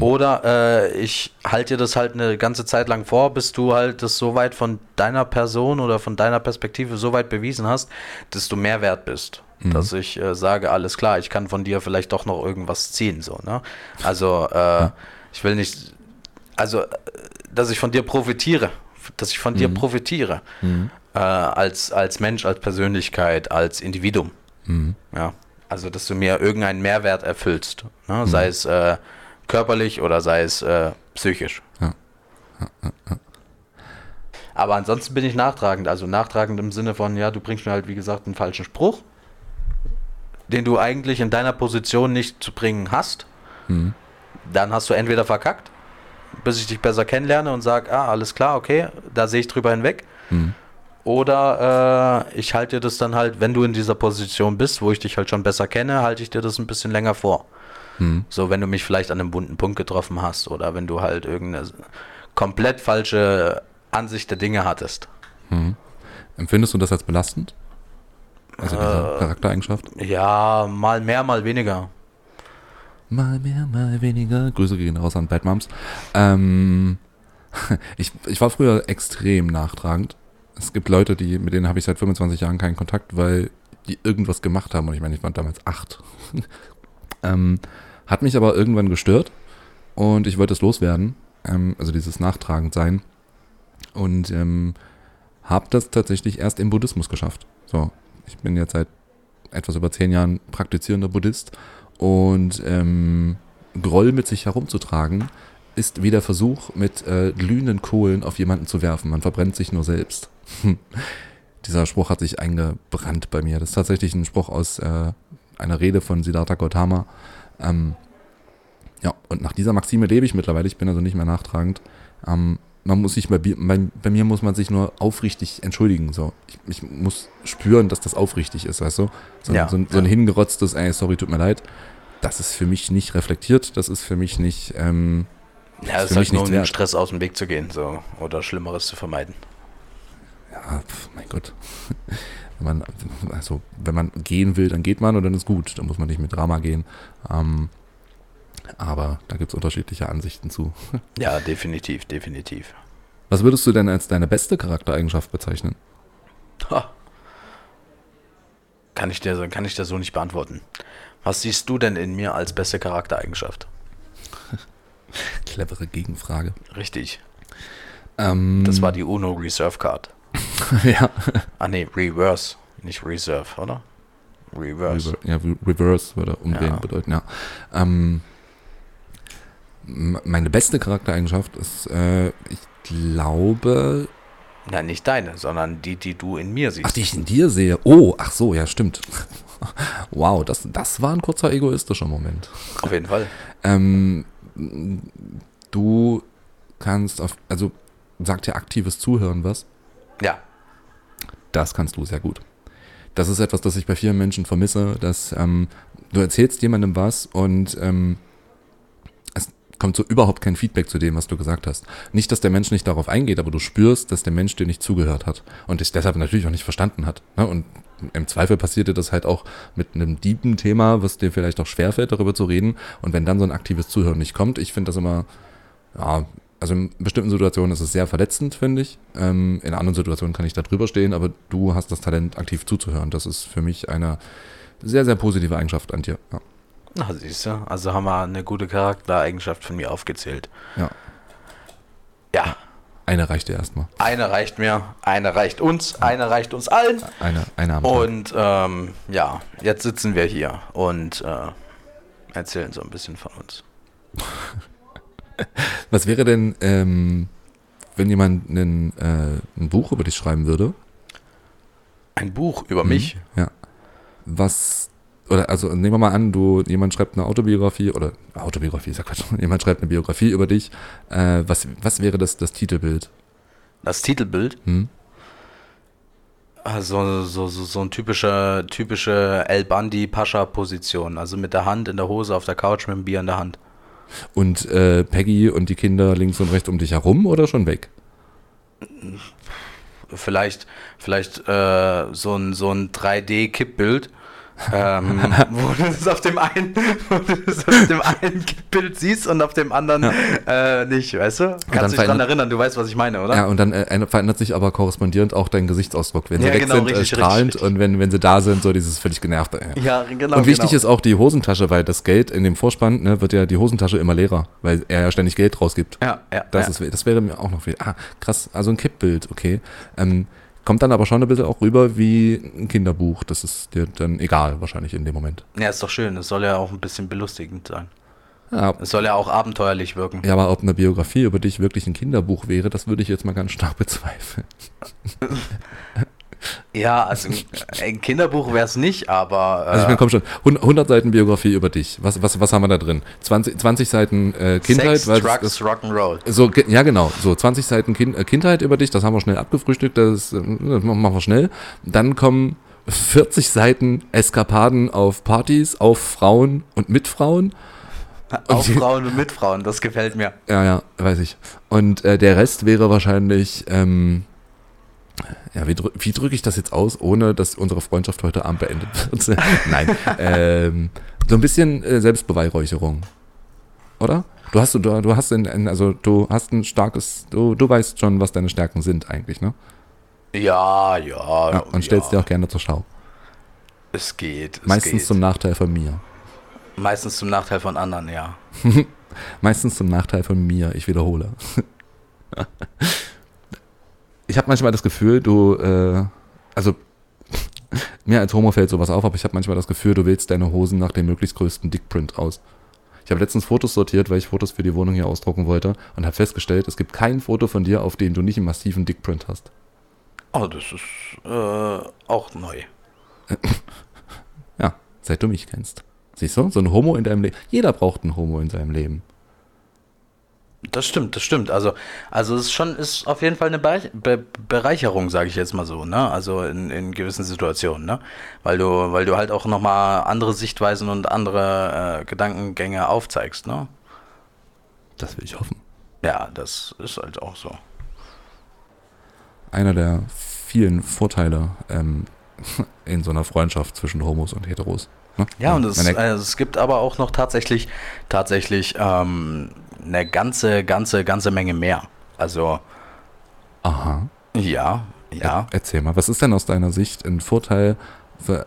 Speaker 2: Oder äh, ich halte dir das halt eine ganze Zeit lang vor, bis du halt das so weit von deiner Person oder von deiner Perspektive so weit bewiesen hast, dass du mehr wert bist. Dass ich äh, sage, alles klar, ich kann von dir vielleicht doch noch irgendwas ziehen. So, ne? Also äh, ich will nicht, also äh, dass ich von dir profitiere, dass ich von dir profitiere. Äh, als, als Mensch, als Persönlichkeit, als Individuum. Ja. Also, dass du mir irgendeinen Mehrwert erfüllst. Ne? Sei es äh, körperlich oder sei es äh, psychisch.
Speaker 1: Ja.
Speaker 2: Aber ansonsten bin ich nachtragend. Also nachtragend im Sinne von, ja, du bringst mir halt, wie gesagt, einen falschen Spruch, den du eigentlich in deiner Position nicht zu bringen hast.
Speaker 1: Mhm.
Speaker 2: Dann hast du entweder verkackt, bis ich dich besser kennenlerne und sage, ah, alles klar, okay, da sehe ich drüber hinweg.
Speaker 1: Mhm.
Speaker 2: Oder äh, ich halte dir das dann halt, wenn du in dieser Position bist, wo ich dich halt schon besser kenne, halte ich dir das ein bisschen länger vor.
Speaker 1: Mhm.
Speaker 2: So, wenn du mich vielleicht an einem bunten Punkt getroffen hast oder wenn du halt irgendeine komplett falsche Ansicht der Dinge hattest.
Speaker 1: Mhm. Empfindest du das als belastend? Also diese
Speaker 2: Äh,
Speaker 1: Charaktereigenschaft?
Speaker 2: Ja, mal mehr, mal weniger.
Speaker 1: Mal mehr, mal weniger. Grüße gehen raus an Bad Moms. Ähm, ich, ich war früher extrem nachtragend. Es gibt Leute, die, mit denen habe ich seit 25 Jahren keinen Kontakt, weil die irgendwas gemacht haben. Und ich meine, ich war damals acht. ähm, hat mich aber irgendwann gestört und ich wollte es loswerden. Ähm, also dieses nachtragend sein. Und ähm, habe das tatsächlich erst im Buddhismus geschafft. So, ich bin jetzt seit etwas über zehn Jahren praktizierender Buddhist und ähm, Groll mit sich herumzutragen ist wie der Versuch, mit äh, glühenden Kohlen auf jemanden zu werfen. Man verbrennt sich nur selbst. Dieser Spruch hat sich eingebrannt bei mir. Das ist tatsächlich ein Spruch aus äh, einer Rede von Siddhartha Gautama. Ähm, ja, und nach dieser Maxime lebe ich mittlerweile. Ich bin also nicht mehr nachtragend. Ähm, man muss sich bei, bei, bei, mir muss man sich nur aufrichtig entschuldigen. So. Ich, ich muss spüren, dass das aufrichtig ist, weißt du? So,
Speaker 2: Ja,
Speaker 1: so, ein- so ein hingerotztes, ey, sorry, tut mir leid. Das ist für mich nicht reflektiert, das ist für mich nicht, ähm,
Speaker 2: Ja, es
Speaker 1: für
Speaker 2: ist
Speaker 1: mich
Speaker 2: halt nur, um
Speaker 1: wert.
Speaker 2: Stress aus dem Weg zu gehen so, oder Schlimmeres zu vermeiden.
Speaker 1: Ja, pf, mein Gott. Wenn man, also, wenn man gehen will, dann geht man und dann ist gut. Dann muss man nicht mit Drama gehen. Ähm, aber da gibt es unterschiedliche Ansichten zu.
Speaker 2: Ja, definitiv, definitiv.
Speaker 1: Was würdest du denn als deine beste Charaktereigenschaft bezeichnen?
Speaker 2: Ha. Kann ich, dir, so- kann ich dir so nicht beantworten. Was siehst du denn in mir als beste Charaktereigenschaft?
Speaker 1: Clevere Gegenfrage.
Speaker 2: Richtig.
Speaker 1: Ähm,
Speaker 2: Das war die UNO Reserve Card.
Speaker 1: ja.
Speaker 2: Ah nee, Reverse, nicht Reserve, oder? Reverse.
Speaker 1: Rever ja, Re- Reverse würde umdrehen
Speaker 2: Ja.
Speaker 1: bedeuten, ja. Ähm, meine beste Charaktereigenschaft ist, äh, ich glaube,
Speaker 2: Nein, nicht deine, sondern die, die du in mir siehst.
Speaker 1: ach, die ich in dir sehe. Oh, ach so, ja, stimmt. wow, das, das war ein kurzer egoistischer Moment.
Speaker 2: Auf jeden Fall.
Speaker 1: Ähm, du kannst auf, also sagt dir aktives Zuhören was?
Speaker 2: Ja.
Speaker 1: Das kannst du sehr gut. Das ist etwas, das ich bei vielen Menschen vermisse, dass ähm, du erzählst jemandem was und ähm, es kommt so überhaupt kein Feedback zu dem, was du gesagt hast. Nicht, dass der Mensch nicht darauf eingeht, aber du spürst, dass der Mensch dir nicht zugehört hat und dich deshalb natürlich auch nicht verstanden hat. Ne? Und im Zweifel passiert dir das halt auch mit einem deepen Thema, was dir vielleicht auch schwerfällt, darüber zu reden. Und wenn dann so ein aktives Zuhören nicht kommt, ich finde das immer, ja, also in bestimmten Situationen ist es sehr verletzend, finde ich. Ähm, in anderen Situationen kann ich da drüber stehen, aber du hast das Talent, aktiv zuzuhören. Das ist für mich eine sehr, sehr positive Eigenschaft an dir. Ja.
Speaker 2: Na, siehst du, also haben wir eine gute Charaktereigenschaft von mir aufgezählt.
Speaker 1: Ja.
Speaker 2: Ja,
Speaker 1: Eine reicht dir erstmal.
Speaker 2: eine reicht mir, eine reicht uns, eine reicht uns allen.
Speaker 1: Eine, eine am Tag.
Speaker 2: Und ähm, ja, jetzt sitzen wir hier und äh, erzählen so ein bisschen von uns.
Speaker 1: Was wäre denn, ähm, wenn jemand einen, äh, ein Buch über dich schreiben würde?
Speaker 2: Ein Buch über
Speaker 1: Mhm.
Speaker 2: mich.
Speaker 1: Ja. Was, oder also nehmen wir mal an, du, jemand schreibt eine Autobiografie, oder Autobiografie, ist ja Quatsch, jemand schreibt eine Biografie über dich. Äh, was, was wäre das, das Titelbild?
Speaker 2: Das Titelbild,
Speaker 1: Hm?
Speaker 2: also so, so, so ein typischer, typische El Bandi Pascha Position, also mit der Hand in der Hose auf der Couch mit dem Bier in der Hand.
Speaker 1: Und äh, Peggy und die Kinder links und rechts um dich herum oder schon weg?
Speaker 2: Vielleicht, vielleicht äh, so ein, so ein 3D-Kippbild. Ähm, wo du das auf dem einen, wo du das auf dem einen Bild siehst und auf dem anderen äh, nicht, weißt du? Kannst dich dran erinnern, du weißt, was ich meine, oder?
Speaker 1: Ja, und dann äh, ändert- verändert sich aber korrespondierend auch dein Gesichtsausdruck. Wenn sie
Speaker 2: Ja,
Speaker 1: weg
Speaker 2: genau,
Speaker 1: sind, äh,
Speaker 2: richtig,
Speaker 1: strahlend
Speaker 2: richtig,
Speaker 1: und wenn, wenn sie da sind, so dieses völlig genervte.
Speaker 2: Ja, genau.
Speaker 1: und wichtig
Speaker 2: genau.
Speaker 1: ist auch die Hosentasche, weil das Geld in dem Vorspann ne, wird ja die Hosentasche immer leerer, weil er ja ständig Geld rausgibt.
Speaker 2: Ja, ja.
Speaker 1: Das,
Speaker 2: ja.
Speaker 1: ist, das wäre mir auch noch viel. Ah, krass, also ein Kippbild, okay. Ähm, kommt dann aber schon ein bisschen auch rüber wie ein Kinderbuch. Das ist dir dann egal, wahrscheinlich in dem Moment.
Speaker 2: ja, ist doch schön. Es soll ja auch ein bisschen belustigend sein.
Speaker 1: Ja,
Speaker 2: Es soll ja auch abenteuerlich wirken.
Speaker 1: ja, aber ob eine Biografie über dich wirklich ein Kinderbuch wäre, das würde ich jetzt mal ganz stark bezweifeln.
Speaker 2: Ja, also ein Kinderbuch wäre es nicht, aber. Äh,
Speaker 1: Also ich meine, komm schon, 100 Seiten Biografie über dich. Was, was, was haben wir da drin? 20, 20 Seiten äh, Kindheit.
Speaker 2: Sex, Drugs, Rock'n'Roll.
Speaker 1: so, ja genau, so 20 Seiten kind, äh, Kindheit über dich, das haben wir schnell abgefrühstückt, das, äh, das machen wir schnell. Dann kommen 40 Seiten Eskapaden auf Partys, auf Frauen und mit Frauen.
Speaker 2: Auf Frauen und mit Frauen, das gefällt mir.
Speaker 1: Ja, ja, weiß ich. Und äh, der Rest wäre wahrscheinlich, ähm, ja, wie, drück, wie drücke ich das jetzt aus, ohne dass unsere Freundschaft heute Abend beendet wird? Nein, ähm, so ein bisschen äh, Selbstbeweihräucherung, oder? Du hast, du, du hast ein, ein, also du hast ein starkes, du, du weißt schon, was deine Stärken sind eigentlich, ne?
Speaker 2: Ja, ja.
Speaker 1: Ja, und stellst
Speaker 2: ja.
Speaker 1: dir auch gerne zur Schau.
Speaker 2: Es geht. Es
Speaker 1: Meistens
Speaker 2: geht.
Speaker 1: zum Nachteil von mir.
Speaker 2: Meistens zum Nachteil von anderen, ja.
Speaker 1: Meistens zum Nachteil von mir, ich wiederhole. ich habe manchmal das Gefühl, du, äh, also mir als Homo fällt sowas auf, aber ich habe manchmal das Gefühl, du wählst deine Hosen nach dem möglichst größten Dickprint aus. Ich habe letztens Fotos sortiert, weil ich Fotos für die Wohnung hier ausdrucken wollte und habe festgestellt, es gibt kein Foto von dir, auf dem du nicht einen massiven Dickprint hast.
Speaker 2: Oh, das ist äh, auch neu.
Speaker 1: Ja, seit du mich kennst. Siehst du, so ein Homo in deinem Leben. Jeder braucht einen Homo in seinem Leben.
Speaker 2: Das stimmt, das stimmt. Also, also es ist schon, ist auf jeden Fall eine Be Bereicherung, sage ich jetzt mal so, ne? Also in, in gewissen Situationen, ne? Weil du, weil du halt auch nochmal andere Sichtweisen und andere äh, Gedankengänge aufzeigst, ne?
Speaker 1: Das will ich hoffen.
Speaker 2: Ja, das ist halt auch so.
Speaker 1: Einer der vielen Vorteile ähm, in so einer Freundschaft zwischen Homos und Heteros. Ne?
Speaker 2: Ja, und es, also es gibt aber auch noch tatsächlich, tatsächlich ähm, eine ganze, ganze, ganze Menge mehr. Also,
Speaker 1: Aha.
Speaker 2: ja, ja.
Speaker 1: Erzähl mal, was ist denn aus deiner Sicht ein Vorteil? Für,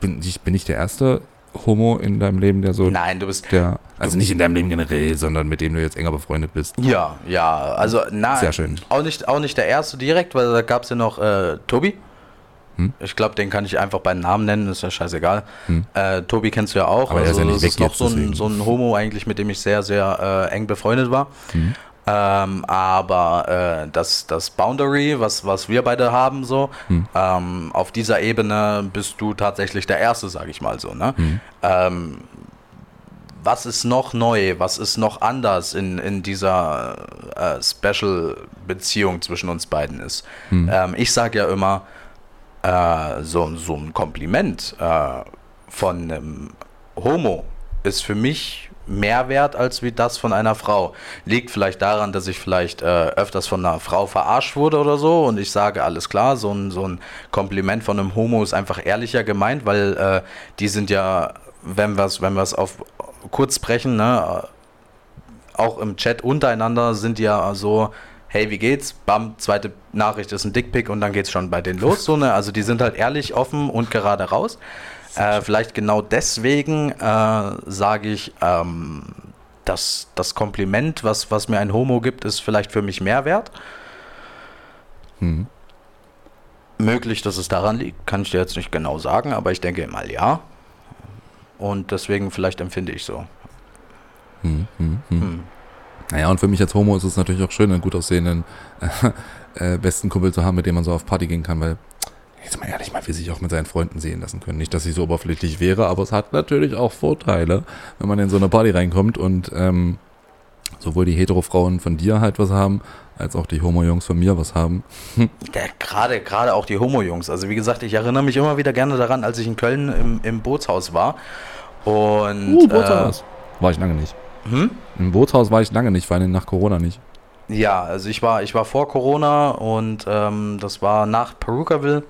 Speaker 1: bin, ich, bin ich der erste Homo in deinem Leben, der so.
Speaker 2: Nein, du bist,
Speaker 1: Der, also nicht in deinem Leben generell, sondern mit dem du jetzt enger befreundet bist.
Speaker 2: Ja, ja, also na,
Speaker 1: Sehr schön.
Speaker 2: Auch nicht, auch nicht der erste direkt, weil da gab es ja noch äh, Tobi.
Speaker 1: Hm?
Speaker 2: Ich glaube, den kann ich einfach beim Namen nennen, ist ja scheißegal.
Speaker 1: Hm.
Speaker 2: Äh, Tobi kennst du ja auch.
Speaker 1: Aber er ist ja
Speaker 2: das ist noch so ein, so ein Homo eigentlich, mit dem ich sehr, sehr äh, eng befreundet war.
Speaker 1: Hm.
Speaker 2: Ähm, aber äh, das, das Boundary, was, was wir beide haben, so,
Speaker 1: Hm.
Speaker 2: ähm, auf dieser Ebene bist du tatsächlich der Erste, sage ich mal so. Ne?
Speaker 1: Hm.
Speaker 2: Ähm, was ist noch neu? Was ist noch anders in, in dieser äh, Special-Beziehung zwischen uns beiden ist?
Speaker 1: Hm.
Speaker 2: Ähm, ich sage ja immer, äh, so, so ein Kompliment äh, von einem Homo ist für mich mehr wert als wie das von einer Frau. Liegt vielleicht daran, dass ich vielleicht äh, öfters von einer Frau verarscht wurde oder so und ich sage, alles klar, so ein, so ein Kompliment von einem Homo ist einfach ehrlicher gemeint, weil äh, die sind ja, wenn wir es wenn auf kurz brechen, ne, auch im Chat untereinander sind die ja so, hey, wie geht's? Bam, zweite Nachricht ist ein Dickpick und dann geht's schon bei denen los. So, ne? Also die sind halt ehrlich, offen und gerade raus. Äh, vielleicht genau deswegen äh, sage ich, ähm, dass das Kompliment, was, was mir ein Homo gibt, ist vielleicht für mich mehr wert.
Speaker 1: Hm.
Speaker 2: Möglich, dass es daran liegt, kann ich dir jetzt nicht genau sagen, aber ich denke mal ja. Und deswegen vielleicht empfinde ich so.
Speaker 1: Hm, hm, hm.
Speaker 2: Hm.
Speaker 1: Naja, und für mich als Homo ist es natürlich auch schön, einen gut aussehenden äh, besten Kumpel zu haben, mit dem man so auf Party gehen kann, weil, jetzt mal ehrlich, man will sich auch mit seinen Freunden sehen lassen können. Nicht, dass ich so oberflächlich wäre, aber es hat natürlich auch Vorteile, wenn man in so eine Party reinkommt und ähm, sowohl die Hetero-Frauen von dir halt was haben, als auch die Homo-Jungs von mir was haben.
Speaker 2: Ja, gerade, gerade auch die Homo-Jungs. Also wie gesagt, ich erinnere mich immer wieder gerne daran, als ich in Köln im, im Bootshaus war. Und
Speaker 1: Uh, Bootshaus. War ich lange nicht.
Speaker 2: Hm?
Speaker 1: Im Bootshaus war ich lange nicht, vor allem nach Corona nicht.
Speaker 2: Ja, also ich war, ich war vor Corona und ähm, das war nach Perukaville.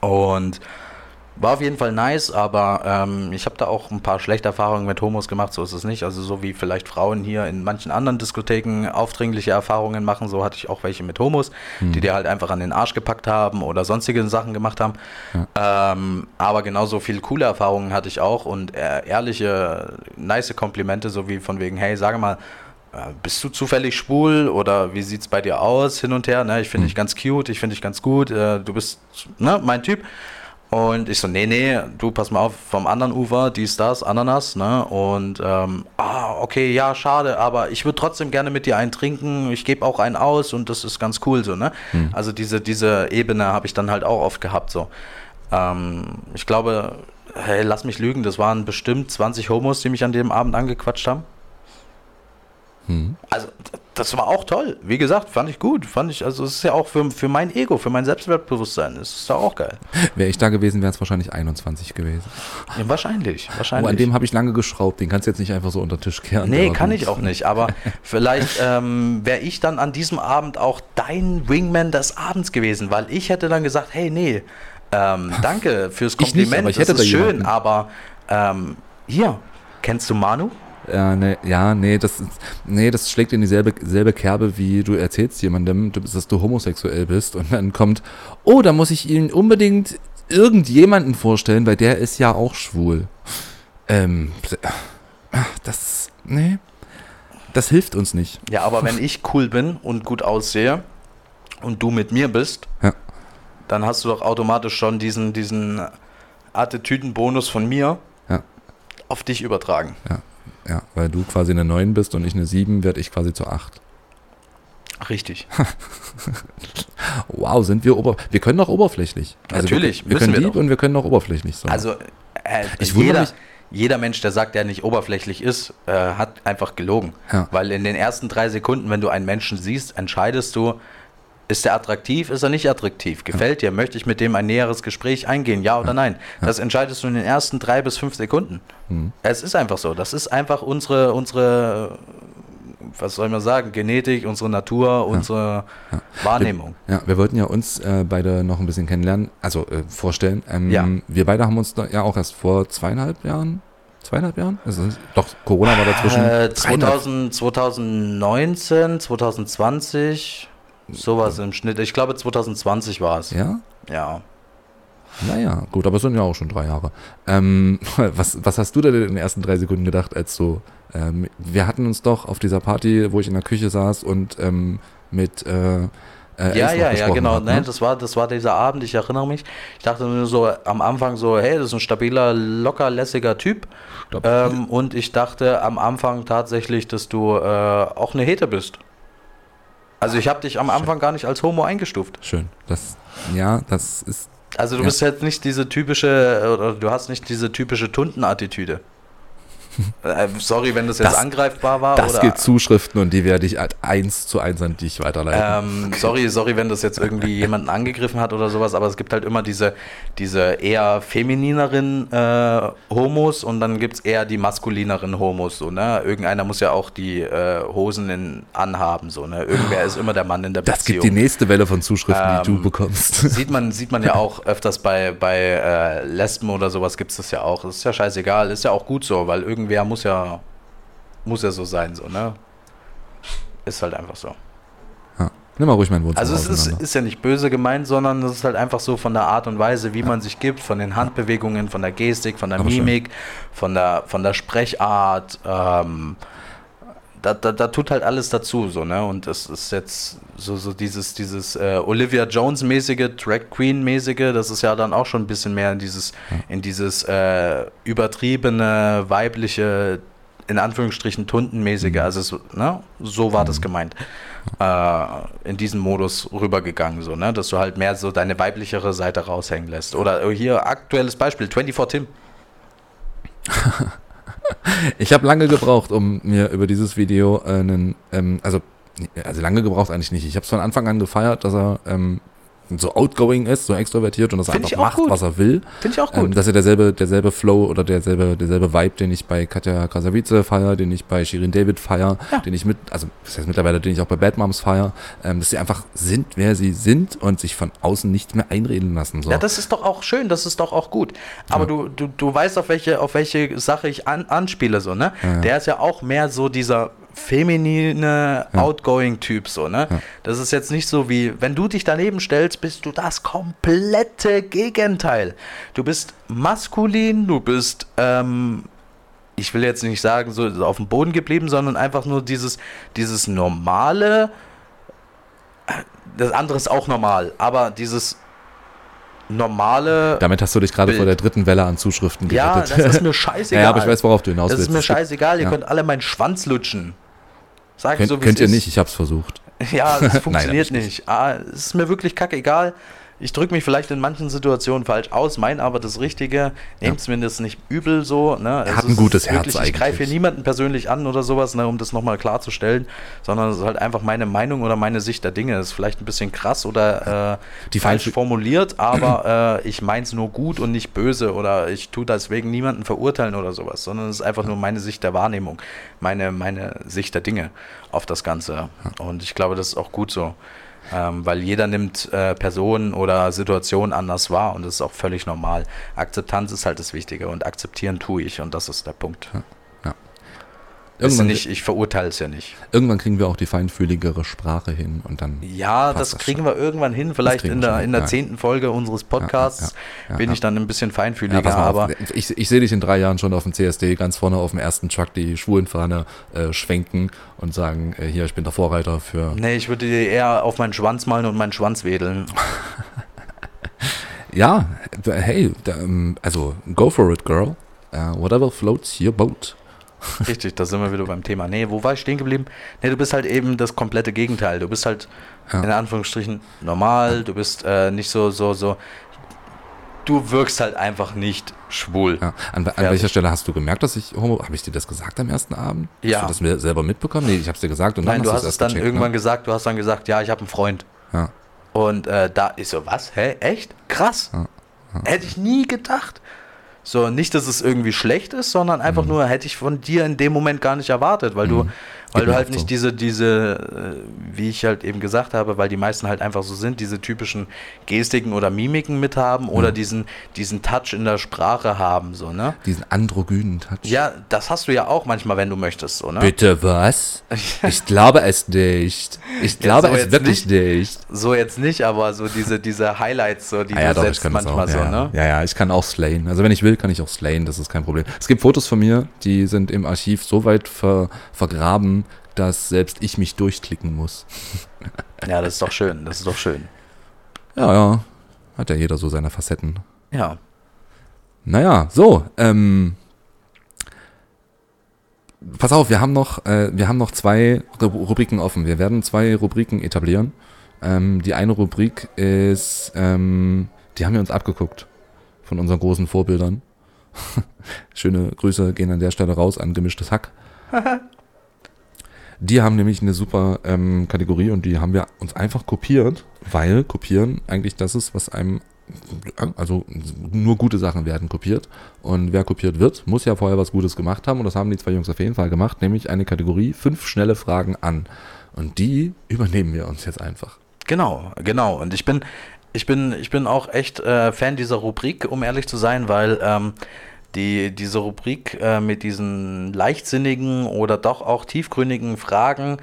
Speaker 2: Und war auf jeden Fall nice, aber ähm, ich habe da auch ein paar schlechte Erfahrungen mit Homos gemacht, so ist es nicht. Also so wie vielleicht Frauen hier in manchen anderen Diskotheken aufdringliche Erfahrungen machen, so hatte ich auch welche mit Homos, die dir halt einfach an den Arsch gepackt haben oder sonstige Sachen gemacht haben. Ähm, aber genauso viel coole Erfahrungen hatte ich auch und äh, ehrliche, nice Komplimente, so wie von wegen, hey, sage mal, äh, bist du zufällig schwul oder wie sieht's bei dir aus hin und her? Ne? Ich finde dich ganz cute, ich finde dich ganz gut, äh, du bist ne, mein Typ. Und ich so, nee, nee, du pass mal auf, vom anderen Ufer, dies, das, Ananas, ne? Und, ähm, ah, okay, ja, schade, aber ich würde trotzdem gerne mit dir einen trinken, ich gebe auch einen aus und das ist ganz cool, so, ne? Also diese, diese Ebene habe ich dann halt auch oft gehabt, so. Ähm, ich glaube, hey, lass mich lügen, das waren bestimmt 20 Homos, die mich an dem Abend angequatscht haben.
Speaker 1: Hm.
Speaker 2: Also, das war auch toll. Wie gesagt, fand ich gut. Fand ich, also, es ist ja auch für, für mein Ego, für mein Selbstwertbewusstsein, ist es doch auch geil.
Speaker 1: Wäre ich da gewesen, wäre es wahrscheinlich 21 gewesen.
Speaker 2: Ja, wahrscheinlich,
Speaker 1: Oh,
Speaker 2: wahrscheinlich.
Speaker 1: an dem habe ich lange geschraubt, den kannst du jetzt nicht einfach so unter den Tisch kehren.
Speaker 2: Nee, kann ich auch nicht, aber vielleicht ähm, wäre ich dann an diesem Abend auch dein Wingman des Abends gewesen, weil ich hätte dann gesagt, hey, nee, ähm, danke fürs
Speaker 1: Ich nicht,
Speaker 2: Kompliment,
Speaker 1: aber ich hätte
Speaker 2: das ist
Speaker 1: da
Speaker 2: schön,
Speaker 1: jemanden.
Speaker 2: aber ähm, hier, kennst du Manu?
Speaker 1: Ja, nee, ja, nee, das, ist- nee, das schlägt in dieselbe selbe Kerbe, wie du erzählst jemandem, dass du homosexuell bist und dann kommt, oh, da muss ich Ihnen unbedingt irgendjemanden vorstellen, weil der ist ja auch schwul. Ähm, das, nee, das hilft uns nicht.
Speaker 2: Ja, aber wenn ich cool bin und gut aussehe und du mit mir bist,
Speaker 1: Ja.
Speaker 2: dann hast du doch automatisch schon diesen, diesen Attitüdenbonus von mir
Speaker 1: Ja.
Speaker 2: auf dich übertragen.
Speaker 1: Ja, weil du quasi eine 9 bist und ich eine 7, werde ich quasi zur 8.
Speaker 2: Richtig.
Speaker 1: Wow, sind wir ober... Wir können doch oberflächlich.
Speaker 2: Natürlich,
Speaker 1: wir, wir können
Speaker 2: wir
Speaker 1: lieb
Speaker 2: doch.
Speaker 1: und wir können auch oberflächlich sein.
Speaker 2: Also äh,
Speaker 1: Ich
Speaker 2: jeder,
Speaker 1: mich-
Speaker 2: jeder Mensch, der sagt, der nicht oberflächlich ist, äh, hat einfach gelogen.
Speaker 1: Ja.
Speaker 2: Weil in den ersten drei Sekunden, wenn du einen Menschen siehst, entscheidest du, ist er attraktiv, ist er nicht attraktiv? Gefällt dir? Möchte ich mit dem ein näheres Gespräch eingehen? Ja oder nein? Das entscheidest du in den ersten drei bis fünf Sekunden.
Speaker 1: Mhm.
Speaker 2: Es ist einfach so. Das ist einfach unsere, unsere, was soll man sagen, Genetik, unsere Natur, unsere Wahrnehmung.
Speaker 1: Ja, wir wollten ja uns äh, beide noch ein bisschen kennenlernen, also äh, vorstellen. Ähm,
Speaker 2: Ja.
Speaker 1: Wir beide haben uns da ja auch erst vor zweieinhalb Jahren, zweieinhalb Jahren? Also, doch, Corona war dazwischen.
Speaker 2: Äh,
Speaker 1: Dreieinhalb-
Speaker 2: 2000, 2019, 2020, sowas im Schnitt. Ich glaube 2020 war es.
Speaker 1: Ja?
Speaker 2: Ja.
Speaker 1: Naja, gut, aber es sind ja auch schon drei Jahre. Ähm, was, was hast du denn in den ersten drei Sekunden gedacht, als du, ähm, wir hatten uns doch auf dieser Party, wo ich in der Küche saß und ähm, mit äh, äh,
Speaker 2: Ja, ja, ja, genau.
Speaker 1: hab, ne?
Speaker 2: Nein, das war, das war dieser Abend, ich erinnere mich. Ich dachte nur so am Anfang so, hey, das ist ein stabiler, locker lässiger Typ. Ähm, und ich dachte am Anfang tatsächlich, dass du äh, auch eine Hete bist. Also ich habe dich am Anfang gar nicht als Homo eingestuft.
Speaker 1: Schön. Das, ja, das ist,
Speaker 2: Also du
Speaker 1: Ja.
Speaker 2: bist jetzt nicht diese typische, oder du hast nicht diese typische Tundenattitüde. Äh, sorry, wenn das jetzt
Speaker 1: Das-
Speaker 2: angreifbar war.
Speaker 1: das
Speaker 2: oder,
Speaker 1: gibt Zuschriften und die werde ich halt eins zu eins an dich weiterleiten.
Speaker 2: Ähm, sorry, sorry, wenn das jetzt irgendwie jemanden angegriffen hat oder sowas, aber es gibt halt immer diese, diese eher feminineren äh, Homos und dann gibt es eher die maskulineren Homos. So, ne? Irgendeiner muss ja auch die äh, Hosen in, anhaben. So, ne? Irgendwer ist immer der Mann in der
Speaker 1: das
Speaker 2: Beziehung.
Speaker 1: gibt die nächste Welle von Zuschriften, die du
Speaker 2: Ähm,
Speaker 1: bekommst.
Speaker 2: Sieht man, sieht man ja auch öfters bei, bei äh, Lesben oder sowas gibt es das ja auch. Das ist ja scheißegal, ist ja auch gut so, weil irgendwer muss ja, muss ja so sein, so, ne? Ist halt einfach so.
Speaker 1: Ja. Nimm mal ruhig mein Wohnzimmer
Speaker 2: Also es ist, ist ja nicht böse gemeint, sondern es ist halt einfach so von der Art und Weise, wie man sich gibt, von den Handbewegungen, von der Gestik, von der
Speaker 1: Aber schön.
Speaker 2: Mimik, von der, von der Sprechart. Ähm, da, da, da tut halt alles dazu, so, ne? Und es ist jetzt so, so dieses, dieses äh, Olivia Jones-mäßige, Drag Queen-mäßige, das ist ja dann auch schon ein bisschen mehr in dieses, in dieses äh, übertriebene, weibliche, in Anführungsstrichen tuntenmäßige, also es, ne? so war das gemeint, äh, in diesen Modus rübergegangen, so, ne? Dass du halt mehr so deine weiblichere Seite raushängen lässt. Oder hier aktuelles Beispiel, 24 Tim.
Speaker 1: Ich habe lange gebraucht, um mir über dieses Video einen, ähm, also, also lange gebraucht eigentlich nicht. Ich habe es von Anfang an gefeiert, dass er ähm, so outgoing ist, so extrovertiert und
Speaker 2: Find
Speaker 1: einfach macht,
Speaker 2: gut.
Speaker 1: was er will.
Speaker 2: Finde ich auch
Speaker 1: Ähm,
Speaker 2: gut.
Speaker 1: dass er derselbe, derselbe Flow oder derselbe, derselbe Vibe, den ich bei Katja Krasavice feier, den ich bei Shirin David feier,
Speaker 2: Ja.
Speaker 1: den ich mit, also das heißt mittlerweile, den ich auch bei Bad Moms feier, ähm, dass sie einfach sind, wer sie sind und sich von außen nicht mehr einreden lassen. So.
Speaker 2: Ja, das ist doch auch schön, das ist doch auch gut. Aber du, du, du weißt, auf welche, auf welche Sache ich an, anspiele, so, ne?
Speaker 1: Ja, ja.
Speaker 2: Der ist ja auch mehr so dieser feminine, outgoing Typ, so, ne? Das ist jetzt nicht so wie, wenn du dich daneben stellst, bist du das komplette Gegenteil. Du bist maskulin, du bist, ähm, ich will jetzt nicht sagen, so auf dem Boden geblieben, sondern einfach nur dieses, dieses normale, das andere ist auch normal, aber dieses normale.
Speaker 1: Damit hast du dich gerade vor der dritten Welle an Zuschriften
Speaker 2: ja,
Speaker 1: gerettet.
Speaker 2: das ist mir scheißegal.
Speaker 1: ja, aber ich weiß, worauf du hinaus
Speaker 2: Das
Speaker 1: willst.
Speaker 2: ist mir scheißegal, ihr
Speaker 1: ja.
Speaker 2: könnt alle meinen Schwanz lutschen. Sag
Speaker 1: Könnt,
Speaker 2: so,
Speaker 1: könnt
Speaker 2: es
Speaker 1: ihr
Speaker 2: ist.
Speaker 1: nicht, ich hab's versucht.
Speaker 2: Ja, das funktioniert
Speaker 1: ich
Speaker 2: nicht. Ah, es ist mir wirklich kackegal. Ich drücke mich vielleicht in manchen Situationen falsch aus, meine aber das Richtige. Nehmt es mir das nicht übel so. Ne?
Speaker 1: Er hat ein
Speaker 2: es
Speaker 1: gutes Herz
Speaker 2: Ich greife hier
Speaker 1: eigentlich.
Speaker 2: niemanden persönlich an oder sowas, ne, um das nochmal klarzustellen, sondern es ist halt einfach meine Meinung oder meine Sicht der Dinge. Das ist vielleicht ein bisschen krass oder äh,
Speaker 1: Die
Speaker 2: falsch formuliert, aber äh, ich meine es nur gut und nicht böse oder ich tue deswegen niemanden verurteilen oder sowas, sondern es ist einfach nur meine Sicht der Wahrnehmung, meine, meine Sicht der Dinge auf das Ganze. Und ich glaube, das ist auch gut so. Ähm, weil jeder nimmt äh, Personen oder Situationen anders wahr und das ist auch völlig normal. Akzeptanz ist halt das Wichtige und akzeptieren tue ich und das ist der Punkt. Ja
Speaker 1: Irgendwann,
Speaker 2: nicht, ich verurteile es ja nicht.
Speaker 1: irgendwann kriegen wir auch die feinfühligere Sprache hin und dann.
Speaker 2: Ja, das
Speaker 1: das
Speaker 2: kriegen wir irgendwann hin. Vielleicht in der, in der zehnten Folge unseres Podcasts
Speaker 1: ja,
Speaker 2: bin
Speaker 1: ja.
Speaker 2: ich dann ein bisschen feinfühliger. Aber
Speaker 1: auf. Ich, ich sehe dich in drei Jahren schon auf dem CSD ganz vorne auf dem ersten Truck die Schwulenfahne äh, schwenken und sagen, äh, hier, ich bin der Vorreiter für.
Speaker 2: nee, ich würde dir eher auf meinen Schwanz malen und meinen Schwanz wedeln.
Speaker 1: Ja, hey, ähm, also go for it, girl. Uh, whatever floats your boat.
Speaker 2: Richtig, da sind wir wieder beim Thema. Nee, wo war ich stehen geblieben? Nee, du bist halt eben das komplette Gegenteil. Du bist halt
Speaker 1: Ja.
Speaker 2: in Anführungsstrichen normal, du bist äh, nicht so, so, so. Du wirkst halt einfach nicht schwul.
Speaker 1: Ja. An, an
Speaker 2: Ja.
Speaker 1: welcher Stelle hast du gemerkt, dass ich homo... Habe ich dir das gesagt am ersten Abend?
Speaker 2: Ja.
Speaker 1: Hast du das mir selber mitbekommen? Nee, ich habe es dir gesagt und
Speaker 2: Nein,
Speaker 1: dann
Speaker 2: du hast es dann
Speaker 1: gecheckt,
Speaker 2: irgendwann
Speaker 1: Ne?
Speaker 2: gesagt, du hast dann gesagt, ja, ich habe einen Freund.
Speaker 1: Ja.
Speaker 2: Und äh, da ist so, was? Hä? Echt? Krass. Hätte ich nie gedacht. So, nicht, dass es irgendwie schlecht ist, sondern
Speaker 1: Mhm.
Speaker 2: einfach nur, hätte ich von dir in dem Moment gar nicht erwartet, weil du, weil
Speaker 1: Geht
Speaker 2: du halt nicht
Speaker 1: so.
Speaker 2: diese, diese, äh, wie ich halt eben gesagt habe, weil die meisten halt einfach so sind, diese typischen Gestiken oder Mimiken mit haben oder
Speaker 1: Mhm.
Speaker 2: diesen, diesen Touch in der Sprache haben, so, ne?
Speaker 1: Diesen androgynen Touch.
Speaker 2: Ja, das hast du ja auch manchmal, wenn du möchtest, so, ne?
Speaker 1: Bitte was? Ich glaube es nicht. Ich glaube
Speaker 2: so
Speaker 1: es wirklich nicht.
Speaker 2: So jetzt nicht, aber so diese, diese Highlights, so, die
Speaker 1: Ah, ja,
Speaker 2: du
Speaker 1: doch,
Speaker 2: setzt manchmal
Speaker 1: auch.
Speaker 2: so,
Speaker 1: ja,
Speaker 2: ne?
Speaker 1: ja, ja, ich kann auch slayen. Also wenn ich will, kann ich auch slayen, das ist kein Problem. Es gibt Fotos von mir, die sind im Archiv so weit ver, vergraben, dass selbst ich mich durchklicken muss.
Speaker 2: Ja, das ist doch schön, das ist doch schön.
Speaker 1: Ja, ja. Hat ja jeder so seine Facetten.
Speaker 2: Ja.
Speaker 1: Naja, so, ähm. Pass auf, wir haben noch, äh, wir haben noch zwei Ru- Rubriken offen. Wir werden zwei Rubriken etablieren. Ähm, die eine Rubrik ist, ähm, die haben wir uns abgeguckt von unseren großen Vorbildern. Schöne Grüße gehen an der Stelle raus an gemischtes Hack. Die haben nämlich eine super ähm, Kategorie und die haben wir uns einfach kopiert, weil kopieren eigentlich das ist, was einem, also nur gute Sachen werden kopiert. Und wer kopiert wird, muss ja vorher was Gutes gemacht haben und das haben die zwei Jungs auf jeden Fall gemacht, nämlich eine Kategorie fünf schnelle Fragen an. Und die übernehmen wir uns jetzt einfach.
Speaker 2: Genau, genau. Und ich bin, ich bin, ich bin auch echt äh, Fan dieser Rubrik, um ehrlich zu sein, weil ähm, die, diese Rubrik äh, mit diesen leichtsinnigen oder doch auch tiefgründigen Fragen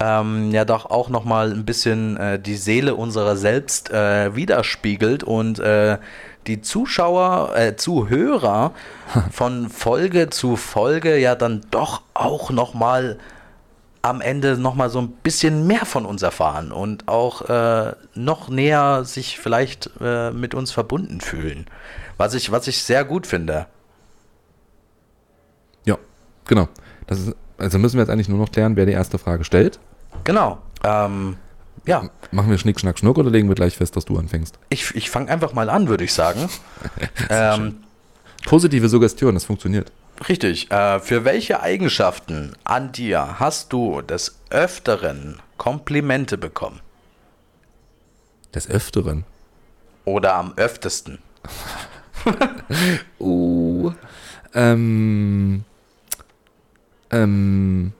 Speaker 2: ähm, ja doch auch nochmal ein bisschen äh, die Seele unserer selbst äh, widerspiegelt und äh, die Zuschauer, äh, Zuhörer von Folge zu Folge ja dann doch auch nochmal am Ende nochmal so ein bisschen mehr von uns erfahren und auch äh, noch näher sich vielleicht äh, mit uns verbunden fühlen. Was ich, was ich sehr gut finde.
Speaker 1: Genau. Ist, also müssen wir jetzt eigentlich nur noch klären, wer die erste Frage stellt.
Speaker 2: Genau. Ähm, ja,
Speaker 1: Machen wir Schnick, Schnack, Schnuck oder legen wir gleich fest, dass du anfängst?
Speaker 2: ich, ich fange einfach mal an, würde ich sagen. ähm,
Speaker 1: Positive Suggestion, das funktioniert.
Speaker 2: richtig. Äh, für welche Eigenschaften an dir hast du des Öfteren Komplimente bekommen?
Speaker 1: Des Öfteren.
Speaker 2: Oder am öftesten?
Speaker 1: Oh. Ähm. Ähm.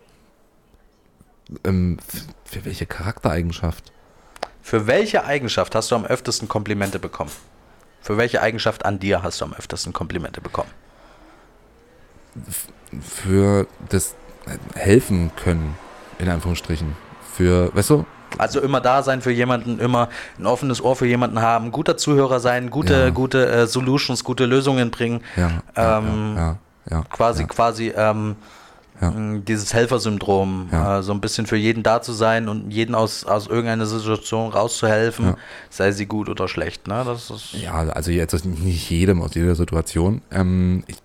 Speaker 1: Ähm, für welche Charaktereigenschaft?
Speaker 2: Für welche Eigenschaft hast du am öftesten Komplimente bekommen? Für welche Eigenschaft an dir hast du am öftesten Komplimente bekommen?
Speaker 1: Für das äh, Helfen können, in Anführungsstrichen. Für, weißt du?
Speaker 2: Also immer da sein für jemanden, immer ein offenes Ohr für jemanden haben, guter Zuhörer sein, gute,
Speaker 1: Ja.
Speaker 2: gute äh, Solutions, gute Lösungen bringen.
Speaker 1: Ja.
Speaker 2: Ähm,
Speaker 1: ja, ja,
Speaker 2: Quasi, quasi ähm,
Speaker 1: Ja.
Speaker 2: mh, dieses Helfersyndrom,
Speaker 1: Ja.
Speaker 2: äh, so ein bisschen für jeden da zu sein und jeden aus, aus irgendeiner Situation rauszuhelfen,
Speaker 1: Ja.
Speaker 2: sei sie gut oder schlecht. Ne? Das ist,
Speaker 1: Ja, also jetzt nicht jedem aus jeder Situation. Ähm, ich,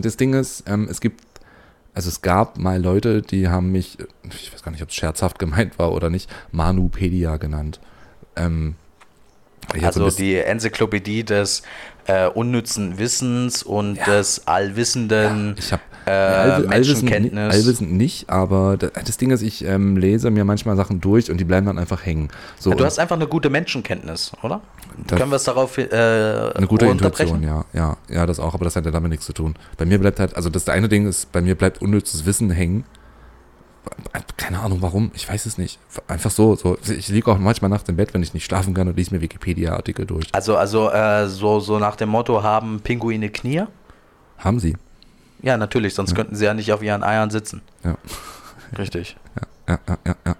Speaker 1: das Ding ist, ähm, es gibt, also es gab mal Leute, die haben mich, ich weiß gar nicht, ob es scherzhaft gemeint war oder nicht, Manupedia genannt. Ähm, so
Speaker 2: also die Enzyklopädie des äh, unnützen Wissens und
Speaker 1: Ja.
Speaker 2: des allwissenden
Speaker 1: ich
Speaker 2: äh, Menschenkenntnis.
Speaker 1: allwissend nicht, aber da- das Ding ist, ich ähm, lese mir manchmal Sachen durch und die bleiben dann einfach hängen. So,
Speaker 2: du
Speaker 1: und
Speaker 2: hast einfach eine gute Menschenkenntnis, oder? Können wir es darauf äh,
Speaker 1: eine gute? Intuition, ja, ja, ja, das auch, aber das hat ja damit nichts zu tun. Bei mir bleibt halt, also das eine Ding ist, bei mir bleibt unnützes Wissen hängen. Keine Ahnung warum, ich weiß es nicht. Einfach so, so. Ich liege auch manchmal nachts im Bett, wenn ich nicht schlafen kann und lese mir Wikipedia-Artikel durch.
Speaker 2: Also, also äh, so, so nach dem Motto, haben Pinguine Knie?
Speaker 1: Haben sie.
Speaker 2: Ja, natürlich, sonst könnten sie ja nicht auf ihren Eiern sitzen.
Speaker 1: Ja.
Speaker 2: Richtig.
Speaker 1: Ja, ja, ja, ja.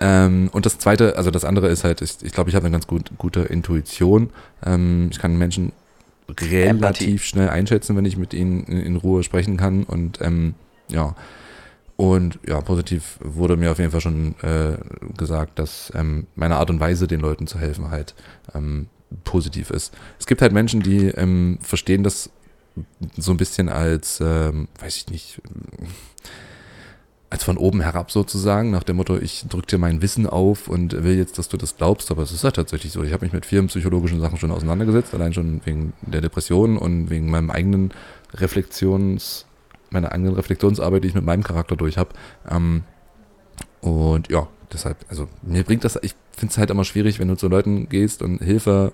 Speaker 1: Ähm, und das zweite, also das andere ist halt, ich, ich glaube, ich habe eine ganz gut, gute Intuition. Ähm, ich kann Menschen relativ
Speaker 2: Empathie.
Speaker 1: schnell einschätzen, wenn ich mit ihnen in, in Ruhe sprechen kann. Und ähm, ja. Und ja, positiv wurde mir auf jeden Fall schon äh, gesagt, dass ähm, meine Art und Weise, den Leuten zu helfen, halt ähm, positiv ist. Es gibt halt Menschen, die ähm, verstehen das so ein bisschen als, ähm, weiß ich nicht, als von oben herab sozusagen, nach dem Motto, ich drücke dir mein Wissen auf und will jetzt, dass du das glaubst, aber es ist ja tatsächlich so. Ich habe mich mit vielen psychologischen Sachen schon auseinandergesetzt, allein schon wegen der Depression und wegen meinem eigenen Reflexions, meiner eigenen Reflexionsarbeit, die ich mit meinem Charakter durch habe. Ähm, und ja, deshalb, also mir bringt das, ich finde es halt immer schwierig, wenn du zu Leuten gehst und Hilfe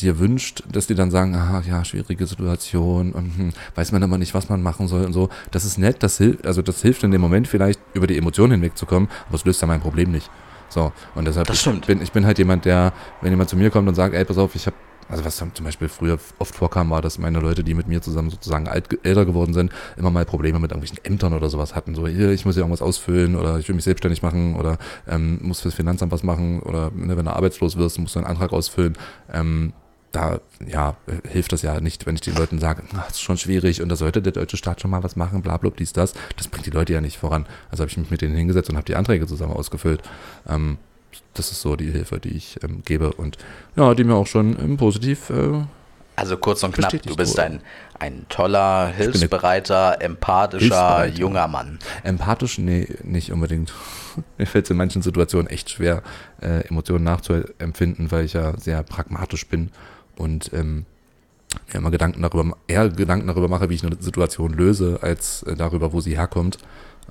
Speaker 1: dir wünscht, dass die dann sagen, ah ja, schwierige Situation und hm, weiß man aber nicht, was man machen soll und so. Das ist nett, das hilft, also das hilft in dem Moment vielleicht über die Emotionen hinwegzukommen, aber es löst ja mein Problem nicht. So, und deshalb. Ich bin ich bin halt jemand, der, wenn jemand zu mir kommt und sagt, ey, pass auf, ich habe also was zum Beispiel früher oft vorkam, war, dass meine Leute, die mit mir zusammen sozusagen alt, älter geworden sind, immer mal Probleme mit irgendwelchen Ämtern oder sowas hatten. So, hier, ich muss hier irgendwas ausfüllen oder ich will mich selbstständig machen oder ähm, muss fürs Finanzamt was machen oder ne, wenn du arbeitslos wirst, musst du einen Antrag ausfüllen. Ähm, da ja, hilft das ja nicht, wenn ich den Leuten sage, "Ah, das ist schon schwierig und da sollte der deutsche Staat schon mal was machen, bla bla, dies, das. Das bringt die Leute ja nicht voran. Also habe ich mich mit denen hingesetzt und habe die Anträge zusammen ausgefüllt. Ähm, das ist so die Hilfe, die ich ähm, gebe und ja, die mir auch schon ähm, positiv äh,
Speaker 2: Also kurz und knapp, du bist ein, ein toller, hilfsbereiter, empathischer,
Speaker 1: Hilfsbereiter.
Speaker 2: junger Mann.
Speaker 1: Empathisch, nee, nicht unbedingt. Mir fällt es in manchen Situationen echt schwer, äh, Emotionen nachzuempfinden, weil ich ja sehr pragmatisch bin und ähm, mir immer Gedanken darüber, eher Gedanken darüber mache, wie ich eine Situation löse, als äh, darüber, wo sie herkommt.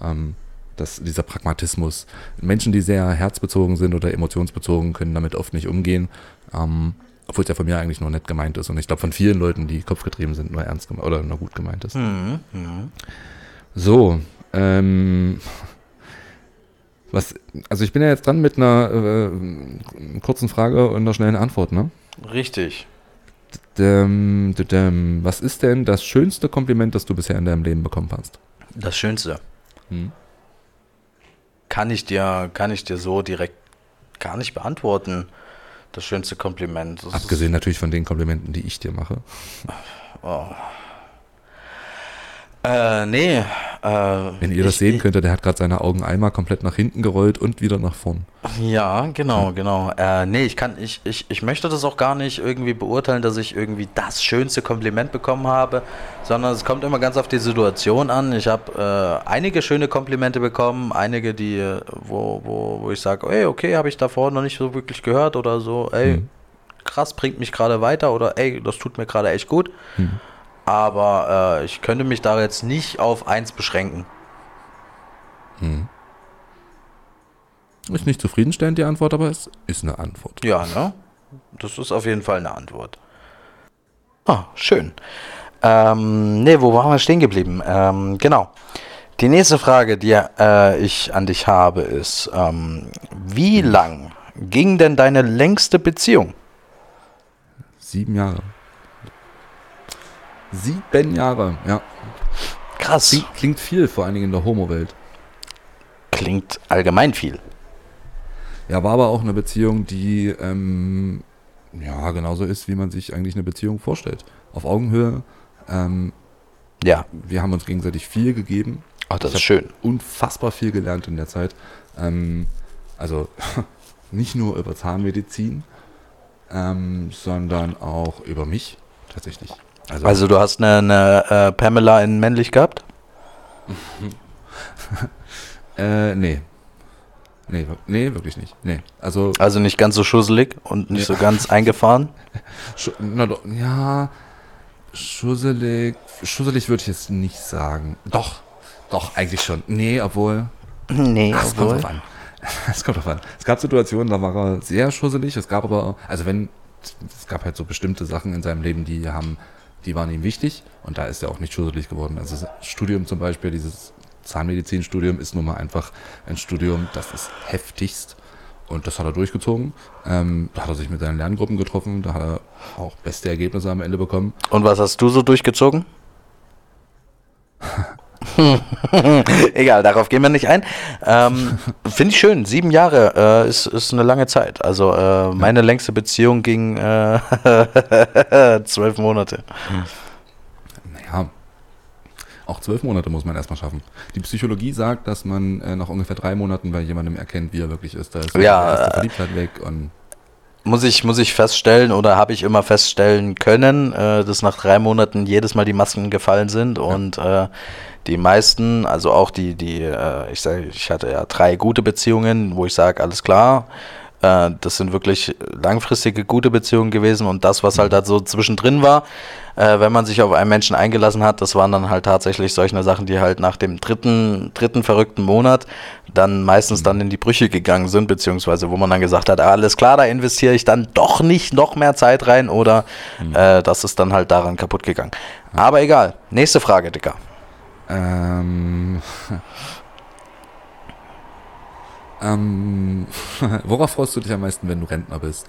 Speaker 1: Ähm, dass dieser Pragmatismus. Menschen, die sehr herzbezogen sind oder emotionsbezogen, können damit oft nicht umgehen. Ähm, obwohl es ja von mir eigentlich nur nett gemeint ist. Und ich glaube, von vielen Leuten, die kopfgetrieben sind, nur ernst gemeint oder nur gut gemeint ist.
Speaker 2: Mhm. Mhm.
Speaker 1: So, ähm, was, also ich bin ja jetzt dran mit einer äh, kurzen Frage und einer schnellen Antwort, ne?
Speaker 2: Richtig.
Speaker 1: Däm, dä- däm, was ist denn das schönste Kompliment, das du bisher in deinem Leben bekommen hast?
Speaker 2: Das Schönste.
Speaker 1: Hm.
Speaker 2: Kann ich dir, kann ich dir so direkt gar nicht beantworten. Das schönste Kompliment. Das
Speaker 1: Abgesehen natürlich von den Komplimenten, die ich dir mache.
Speaker 2: Oh. Äh, nee. Äh,
Speaker 1: Wenn ihr das
Speaker 2: ich-
Speaker 1: sehen könntet, der hat gerade seine Augen einmal komplett nach hinten gerollt und wieder nach vorn.
Speaker 2: Ja, genau, genau. Äh, nee, ich kann, ich, ich, ich möchte das auch gar nicht irgendwie beurteilen, dass ich irgendwie das schönste Kompliment bekommen habe, sondern es kommt immer ganz auf die Situation an. Ich habe äh, einige schöne Komplimente bekommen, einige, die, äh, wo, wo, wo ich sage, ey, okay, habe ich davor noch nicht so wirklich gehört oder so, ey,
Speaker 1: Mhm.
Speaker 2: krass, bringt mich gerade weiter oder ey, das tut mir gerade echt gut.
Speaker 1: Mhm.
Speaker 2: Aber äh, ich könnte mich da jetzt nicht auf eins beschränken.
Speaker 1: Hm. Ist nicht zufriedenstellend die Antwort, aber es ist eine Antwort.
Speaker 2: Ja, ne? Das ist auf jeden Fall eine Antwort. Ah, schön. Ähm, ne, wo waren wir stehen geblieben? Ähm, genau. Die nächste Frage, die äh, ich an dich habe, ist, ähm, wie lang ging denn deine längste Beziehung?
Speaker 1: Sieben Jahre. Sieben Jahre, ja.
Speaker 2: Krass.
Speaker 1: Klingt, klingt viel, vor allen Dingen in der Homo-Welt.
Speaker 2: Klingt allgemein viel.
Speaker 1: Ja, war aber auch eine Beziehung, die ähm, ja genauso ist, wie man sich eigentlich eine Beziehung vorstellt. Auf Augenhöhe. Ähm,
Speaker 2: Ja,
Speaker 1: wir haben uns gegenseitig viel gegeben.
Speaker 2: Ach, das
Speaker 1: Ich
Speaker 2: ist schön.
Speaker 1: Unfassbar viel gelernt in der Zeit. Ähm, also nicht nur über Zahnmedizin, ähm, sondern auch über mich tatsächlich. Also,
Speaker 2: Also du hast eine, eine äh, Pamela in männlich gehabt?
Speaker 1: äh, nee. Nee, nee, wirklich nicht. Nee. Also
Speaker 2: Also nicht ganz so schusselig und nicht
Speaker 1: Ja.
Speaker 2: so ganz eingefahren?
Speaker 1: Schu na doch, ja, schusselig, schusselig würde ich jetzt nicht sagen. Doch, doch, eigentlich schon. Nee, obwohl,
Speaker 2: Nee,
Speaker 1: ach, es kommt drauf an. Es kommt drauf an. Es gab Situationen, da war er sehr schusselig. Es gab aber, also wenn, es gab halt so bestimmte Sachen in seinem Leben, die haben, die waren ihm wichtig und da ist er auch nicht schusselig geworden. Also das Studium zum Beispiel, dieses Zahnmedizinstudium ist nun mal einfach ein Studium, das ist heftigst. Und das hat er durchgezogen. Ähm, da hat er sich mit seinen Lerngruppen getroffen. Da hat er auch beste Ergebnisse am Ende bekommen.
Speaker 2: Und was hast du so durchgezogen? Egal, darauf gehen wir nicht ein. Ähm, Finde ich schön. Sieben Jahre äh, ist, ist eine lange Zeit. Also äh, meine längste Beziehung ging äh, zwölf Monate.
Speaker 1: Naja, auch zwölf Monate muss man erstmal schaffen. Die Psychologie sagt, dass man äh, nach ungefähr drei Monaten bei jemandem erkennt, wie er wirklich ist. Da ist
Speaker 2: Ja,
Speaker 1: die erste
Speaker 2: äh,
Speaker 1: Verliebtheit weg und
Speaker 2: muss ich, muss ich feststellen oder habe ich immer feststellen können, äh, dass nach drei Monaten jedes Mal die Masken gefallen sind und äh, die meisten, also auch die, die, äh, ich sage, ich hatte ja drei gute Beziehungen, wo ich sage, alles klar, äh, das sind wirklich langfristige gute Beziehungen gewesen und das, was halt da so zwischendrin war, äh, wenn man sich auf einen Menschen eingelassen hat, das waren dann halt tatsächlich solche Sachen, die halt nach dem dritten, dritten verrückten Monat dann meistens dann in die Brüche gegangen sind, beziehungsweise wo man dann gesagt hat, alles klar, da investiere ich dann doch nicht noch mehr Zeit rein oder äh, das ist dann halt daran kaputt gegangen. Aber egal. Nächste Frage, Dicker.
Speaker 1: Ähm, ähm, worauf freust du dich am meisten, wenn du Rentner bist?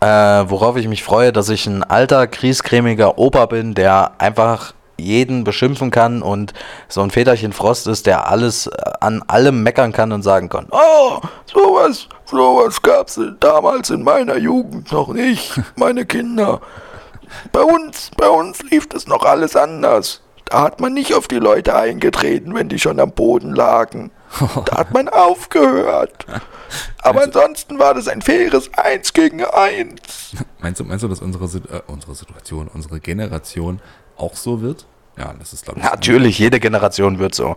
Speaker 2: Äh, worauf ich mich freue, dass ich ein alter, kriescremiger Opa bin, der einfach jeden beschimpfen kann und so ein Väterchen Frost ist, der alles äh, an allem meckern kann und sagen kann, oh, sowas, sowas gab's damals in meiner Jugend noch nicht, meine Kinder. Bei uns, bei uns lief das noch alles anders. Da hat man nicht auf die Leute eingetreten, wenn die schon am Boden lagen. Da hat man aufgehört. Aber ansonsten war das ein faires Eins gegen Eins.
Speaker 1: Meinst du, meinst du dass unsere, äh, unsere Situation, unsere Generation auch so wird? Ja, das ist, glaube ich.
Speaker 2: Natürlich, jede Generation wird so.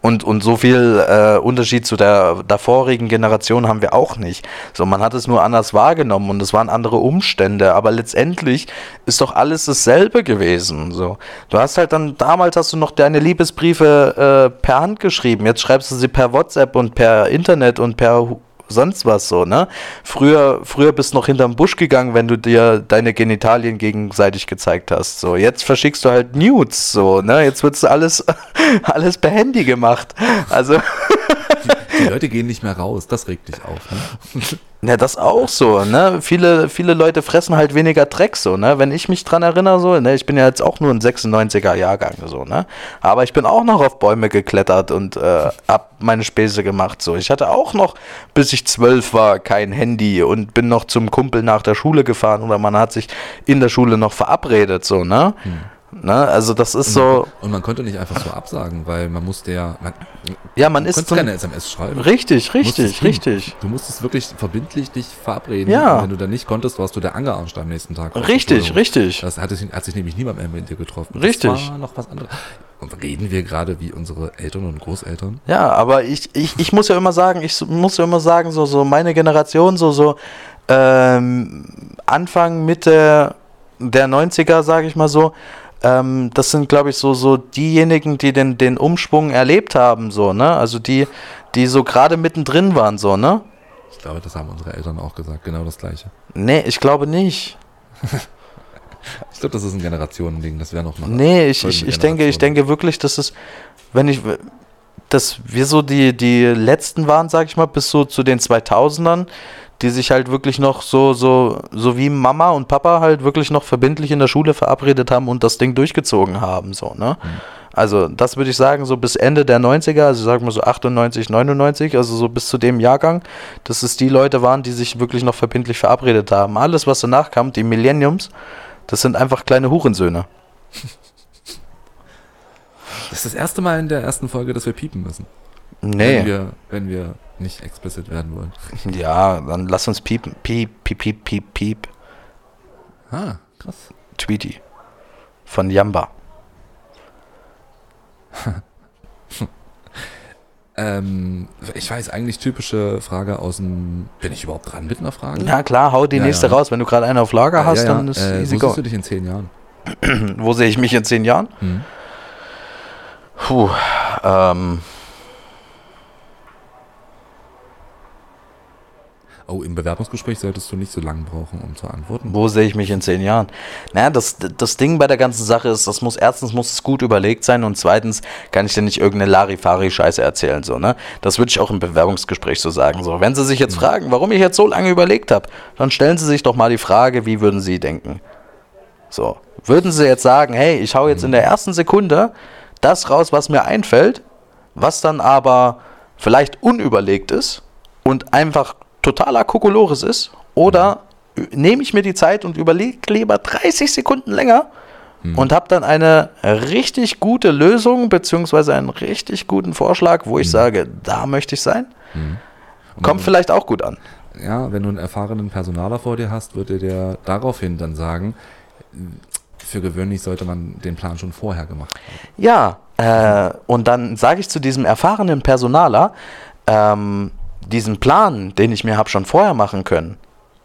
Speaker 2: Und, und so viel äh, Unterschied zu der davorigen Generation haben wir auch nicht. So, man hat es nur anders wahrgenommen und es waren andere Umstände, aber letztendlich ist doch alles dasselbe gewesen. So, du hast halt dann damals hast du noch deine Liebesbriefe äh, per Hand geschrieben. Jetzt schreibst du sie per WhatsApp und per Internet und per sonst was so, ne? Früher, früher bist du noch hinterm Busch gegangen, wenn du dir deine Genitalien gegenseitig gezeigt hast. So, jetzt verschickst du halt Nudes, so, ne? Jetzt wird's alles, alles per Handy gemacht. Also,
Speaker 1: Die Leute gehen nicht mehr raus, das regt dich auf. Ne?
Speaker 2: ja, das auch so, ne? Viele, viele Leute fressen halt weniger Dreck, so, ne? Wenn ich mich dran erinnere, so, ne? Ich bin ja jetzt auch nur ein 96er Jahrgang, so, ne? Aber ich bin auch noch auf Bäume geklettert und äh, hab meine Späße gemacht, so. Ich hatte auch noch, bis ich zwölf war, kein Handy und bin noch zum Kumpel nach der Schule gefahren oder man hat sich in der Schule noch verabredet, so, ne? Ne? Also das ist so,
Speaker 1: Und man konnte nicht einfach so absagen, weil man musste ja. Man,
Speaker 2: ja, man
Speaker 1: du
Speaker 2: ist so,
Speaker 1: keine SMS schreiben.
Speaker 2: richtig,
Speaker 1: Du
Speaker 2: richtig,
Speaker 1: hin.
Speaker 2: richtig.
Speaker 1: Du musstest wirklich verbindlich dich verabreden.
Speaker 2: Ja.
Speaker 1: Und wenn du dann nicht konntest, warst du der angearscht am nächsten Tag.
Speaker 2: Richtig, richtig.
Speaker 1: Das hat, sich- hat sich nämlich niemand mehr mit dir getroffen.
Speaker 2: Richtig.
Speaker 1: Das war noch was anderes. Und reden wir gerade wie unsere Eltern und Großeltern?
Speaker 2: Ja, aber ich, ich, ich muss ja immer sagen, ich muss ja immer sagen, so, so meine Generation, so, so ähm, Anfang, Mitte der 90er, sage ich mal so, ähm, das sind, glaube ich, so, so diejenigen, die den, den Umschwung erlebt haben, so, ne? Also die, die so gerade mittendrin waren, so, ne?
Speaker 1: Ich glaube, das haben unsere Eltern auch gesagt, genau das Gleiche.
Speaker 2: Nee, ich glaube nicht.
Speaker 1: Ich glaube, das ist ein Generationending, das wäre noch mal.
Speaker 2: Nee, ich, ich, ich denke, ich denke wirklich, dass es, wenn ich, dass wir so die, die letzten waren, sag ich mal, bis so zu den 2000ern, die sich halt wirklich noch so, so, so wie Mama und Papa halt wirklich noch verbindlich in der Schule verabredet haben und das Ding durchgezogen haben, so, ne? Also, das würde ich sagen, so bis Ende der 90er, also sagen wir so 98, 99, also so bis zu dem Jahrgang, dass es die Leute waren, die sich wirklich noch verbindlich verabredet haben. Alles, was danach kam, die Millenniums, das sind einfach kleine Hurensöhne.
Speaker 1: Das ist das erste Mal in der ersten Folge, dass wir piepen müssen.
Speaker 2: Nee.
Speaker 1: Wenn wir, wenn wir nicht explicit werden wollen.
Speaker 2: Ja, dann lass uns piepen. Piep, piep, piep, piep, piep.
Speaker 1: Ah, krass.
Speaker 2: Tweety. Von Yamba.
Speaker 1: Ähm, ich weiß eigentlich typische Frage aus dem. Bin ich überhaupt dran mit einer Frage?
Speaker 2: Ja, klar, hau die
Speaker 1: Ja,
Speaker 2: nächste
Speaker 1: ja.
Speaker 2: raus. Wenn du gerade eine auf Lager hast,
Speaker 1: Ja, ja,
Speaker 2: dann ist
Speaker 1: äh,
Speaker 2: easy
Speaker 1: wo
Speaker 2: go.
Speaker 1: siehst du dich in zehn Jahren?
Speaker 2: Wo sehe ich mich in zehn Jahren?
Speaker 1: Hm.
Speaker 2: Puh, ähm,
Speaker 1: Oh, im Bewerbungsgespräch solltest du nicht so lange brauchen, um zu antworten.
Speaker 2: wo sehe ich mich in zehn Jahren? Naja, das, das Ding bei der ganzen Sache ist, das muss erstens muss es gut überlegt sein und zweitens kann ich dir nicht irgendeine Larifari-Scheiße erzählen, so, ne? Das würde ich auch im Bewerbungsgespräch so sagen, so. Wenn sie sich jetzt fragen, warum ich jetzt so lange überlegt habe, dann stellen sie sich doch mal die Frage, wie würden sie denken? So. Würden sie jetzt sagen, hey, ich hau jetzt in der ersten Sekunde das raus, was mir einfällt, was dann aber vielleicht unüberlegt ist und einfach totaler Kokolores ist, oder nehme ich mir die Zeit und überlege lieber 30 Sekunden länger und habe dann eine richtig gute Lösung beziehungsweise einen richtig guten Vorschlag, wo ich sage, da möchte ich sein. Kommt vielleicht auch gut an.
Speaker 1: ja, wenn du einen erfahrenen Personaler vor dir hast, würde der daraufhin dann sagen, für gewöhnlich sollte man den Plan schon vorher gemacht haben.
Speaker 2: Ja, äh, und dann sage ich zu diesem erfahrenen Personaler, ähm, diesen Plan, den ich mir habe schon vorher machen können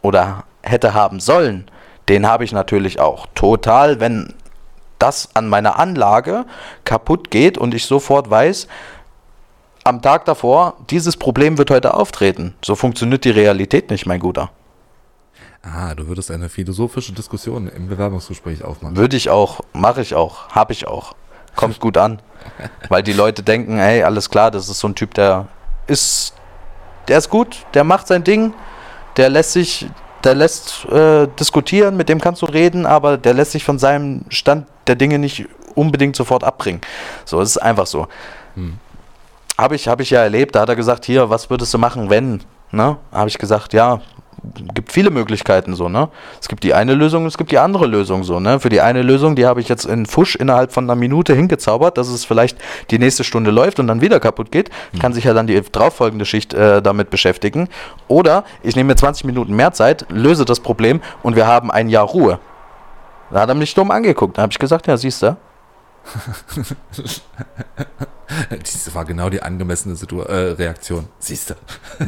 Speaker 2: oder hätte haben sollen, den habe ich natürlich auch total, wenn das an meiner Anlage kaputt geht und ich sofort weiß, am Tag davor, dieses Problem wird heute auftreten. So funktioniert die Realität nicht, mein Guter.
Speaker 1: Ah, du würdest eine philosophische Diskussion im Bewerbungsgespräch aufmachen.
Speaker 2: Würde ich auch, mache ich auch, habe ich auch. Kommt gut an. Weil die Leute denken, hey, alles klar, das ist so ein Typ, der ist, der ist gut, der macht sein Ding, der lässt sich, der lässt äh, diskutieren, mit dem kannst du reden, aber der lässt sich von seinem Stand der Dinge nicht unbedingt sofort abbringen. So, es ist einfach so. Hm. Habe ich, hab ich ja erlebt, da hat er gesagt, hier, was würdest du machen, wenn? Ne? Habe ich gesagt, ja, gibt viele Möglichkeiten so, ne? Es gibt die eine Lösung, es gibt die andere Lösung so, ne? Für die eine Lösung, die habe ich jetzt in Fusch innerhalb von einer Minute hingezaubert, dass es vielleicht die nächste Stunde läuft und dann wieder kaputt geht, mhm. kann sich ja dann die darauffolgende Schicht äh, damit beschäftigen. Oder ich nehme mir 20 Minuten mehr Zeit, löse das Problem und wir haben ein Jahr Ruhe. Da hat er mich dumm angeguckt. Da habe ich gesagt, ja, siehst du.
Speaker 1: Das war genau die angemessene Situ äh, Reaktion. Siehst du.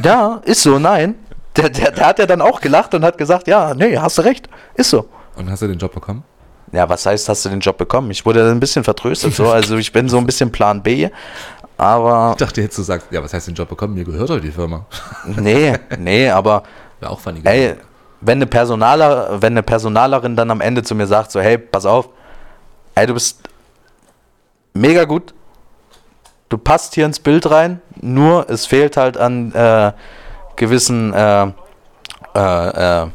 Speaker 2: Ja, ist so, nein der, der, der hat ja dann auch gelacht und hat gesagt, ja, nee, hast du recht, ist so.
Speaker 1: Und hast du den Job bekommen?
Speaker 2: Ja, was heißt, hast du den Job bekommen? Ich wurde ein bisschen vertröstet, so, also ich bin so ein bisschen Plan B, aber...
Speaker 1: Ich dachte jetzt, du sagst, ja, was heißt den Job bekommen? Mir gehört doch die Firma.
Speaker 2: Nee, nee, aber...
Speaker 1: Wäre auch funny.
Speaker 2: Ey, wenn eine, Personaler, wenn eine Personalerin dann am Ende zu mir sagt, so, hey, pass auf, ey, du bist mega gut, du passt hier ins Bild rein, nur es fehlt halt an... Äh, gewissen, äh, äh, äh,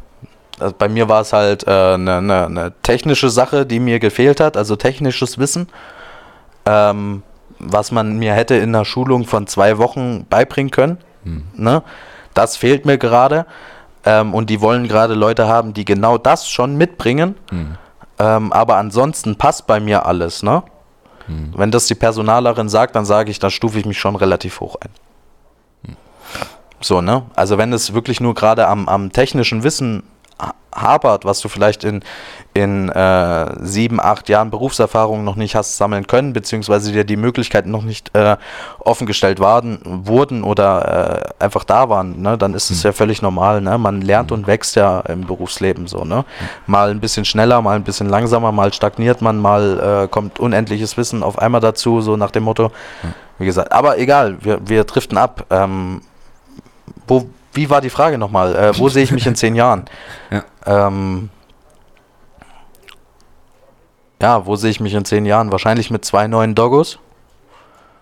Speaker 2: also bei mir war es halt eine äh, ne, ne technische Sache, die mir gefehlt hat, also technisches Wissen, ähm, was man mir hätte in der Schulung von zwei Wochen beibringen können. Hm. Ne? Das fehlt mir gerade. Ähm, und die wollen gerade Leute haben, die genau das schon mitbringen. Hm. Ähm, aber ansonsten passt bei mir alles. Ne? Hm. Wenn das die Personalerin sagt, dann sage ich, dann stufe ich mich schon relativ hoch ein. So, ne? Also wenn es wirklich nur gerade am, am technischen Wissen hapert, was du vielleicht in, in äh, sieben, acht Jahren Berufserfahrung noch nicht hast sammeln können, beziehungsweise dir die Möglichkeiten noch nicht äh, offengestellt waren, wurden oder äh, einfach da waren, ne, dann ist es mhm. ja völlig normal. Ne? Man lernt mhm. und wächst ja im Berufsleben so. Ne? Mhm. Mal ein bisschen schneller, mal ein bisschen langsamer, mal stagniert man, mal äh, kommt unendliches Wissen auf einmal dazu, so nach dem Motto. Wie gesagt, aber egal, wir, wir driften ab. Ähm, wo, wie war die Frage nochmal? Äh, wo sehe ich mich in zehn Jahren? Ja. Ähm, ja, wo sehe ich mich in zehn Jahren? Wahrscheinlich mit zwei neuen Doggos.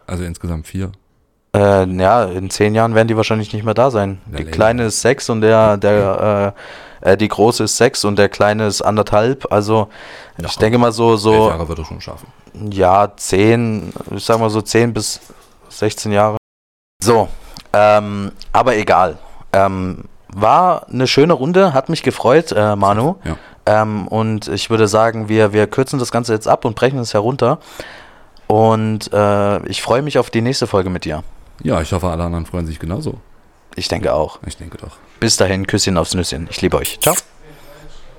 Speaker 1: Also insgesamt vier.
Speaker 2: Äh, ja, in zehn Jahren werden die wahrscheinlich nicht mehr da sein. Die kleine ist sechs und der, der, äh, äh, die große ist sechs und der kleine ist anderthalb. Also ja, ich denke mal so, so.
Speaker 1: Jahre wird er schon schaffen.
Speaker 2: Ja, zehn, ich sag mal so zehn bis 16 Jahre. So, ähm, aber egal. Ähm, war eine schöne Runde, hat mich gefreut, äh, Manu. Ja. Ähm, und ich würde sagen, wir, wir kürzen das Ganze jetzt ab und brechen es herunter. Und äh, ich freue mich auf die nächste Folge mit dir.
Speaker 1: Ja, ich hoffe, alle anderen freuen sich genauso.
Speaker 2: Ich denke auch.
Speaker 1: Ich denke doch.
Speaker 2: Bis dahin, Küsschen aufs Nüsschen. Ich liebe euch. Ciao.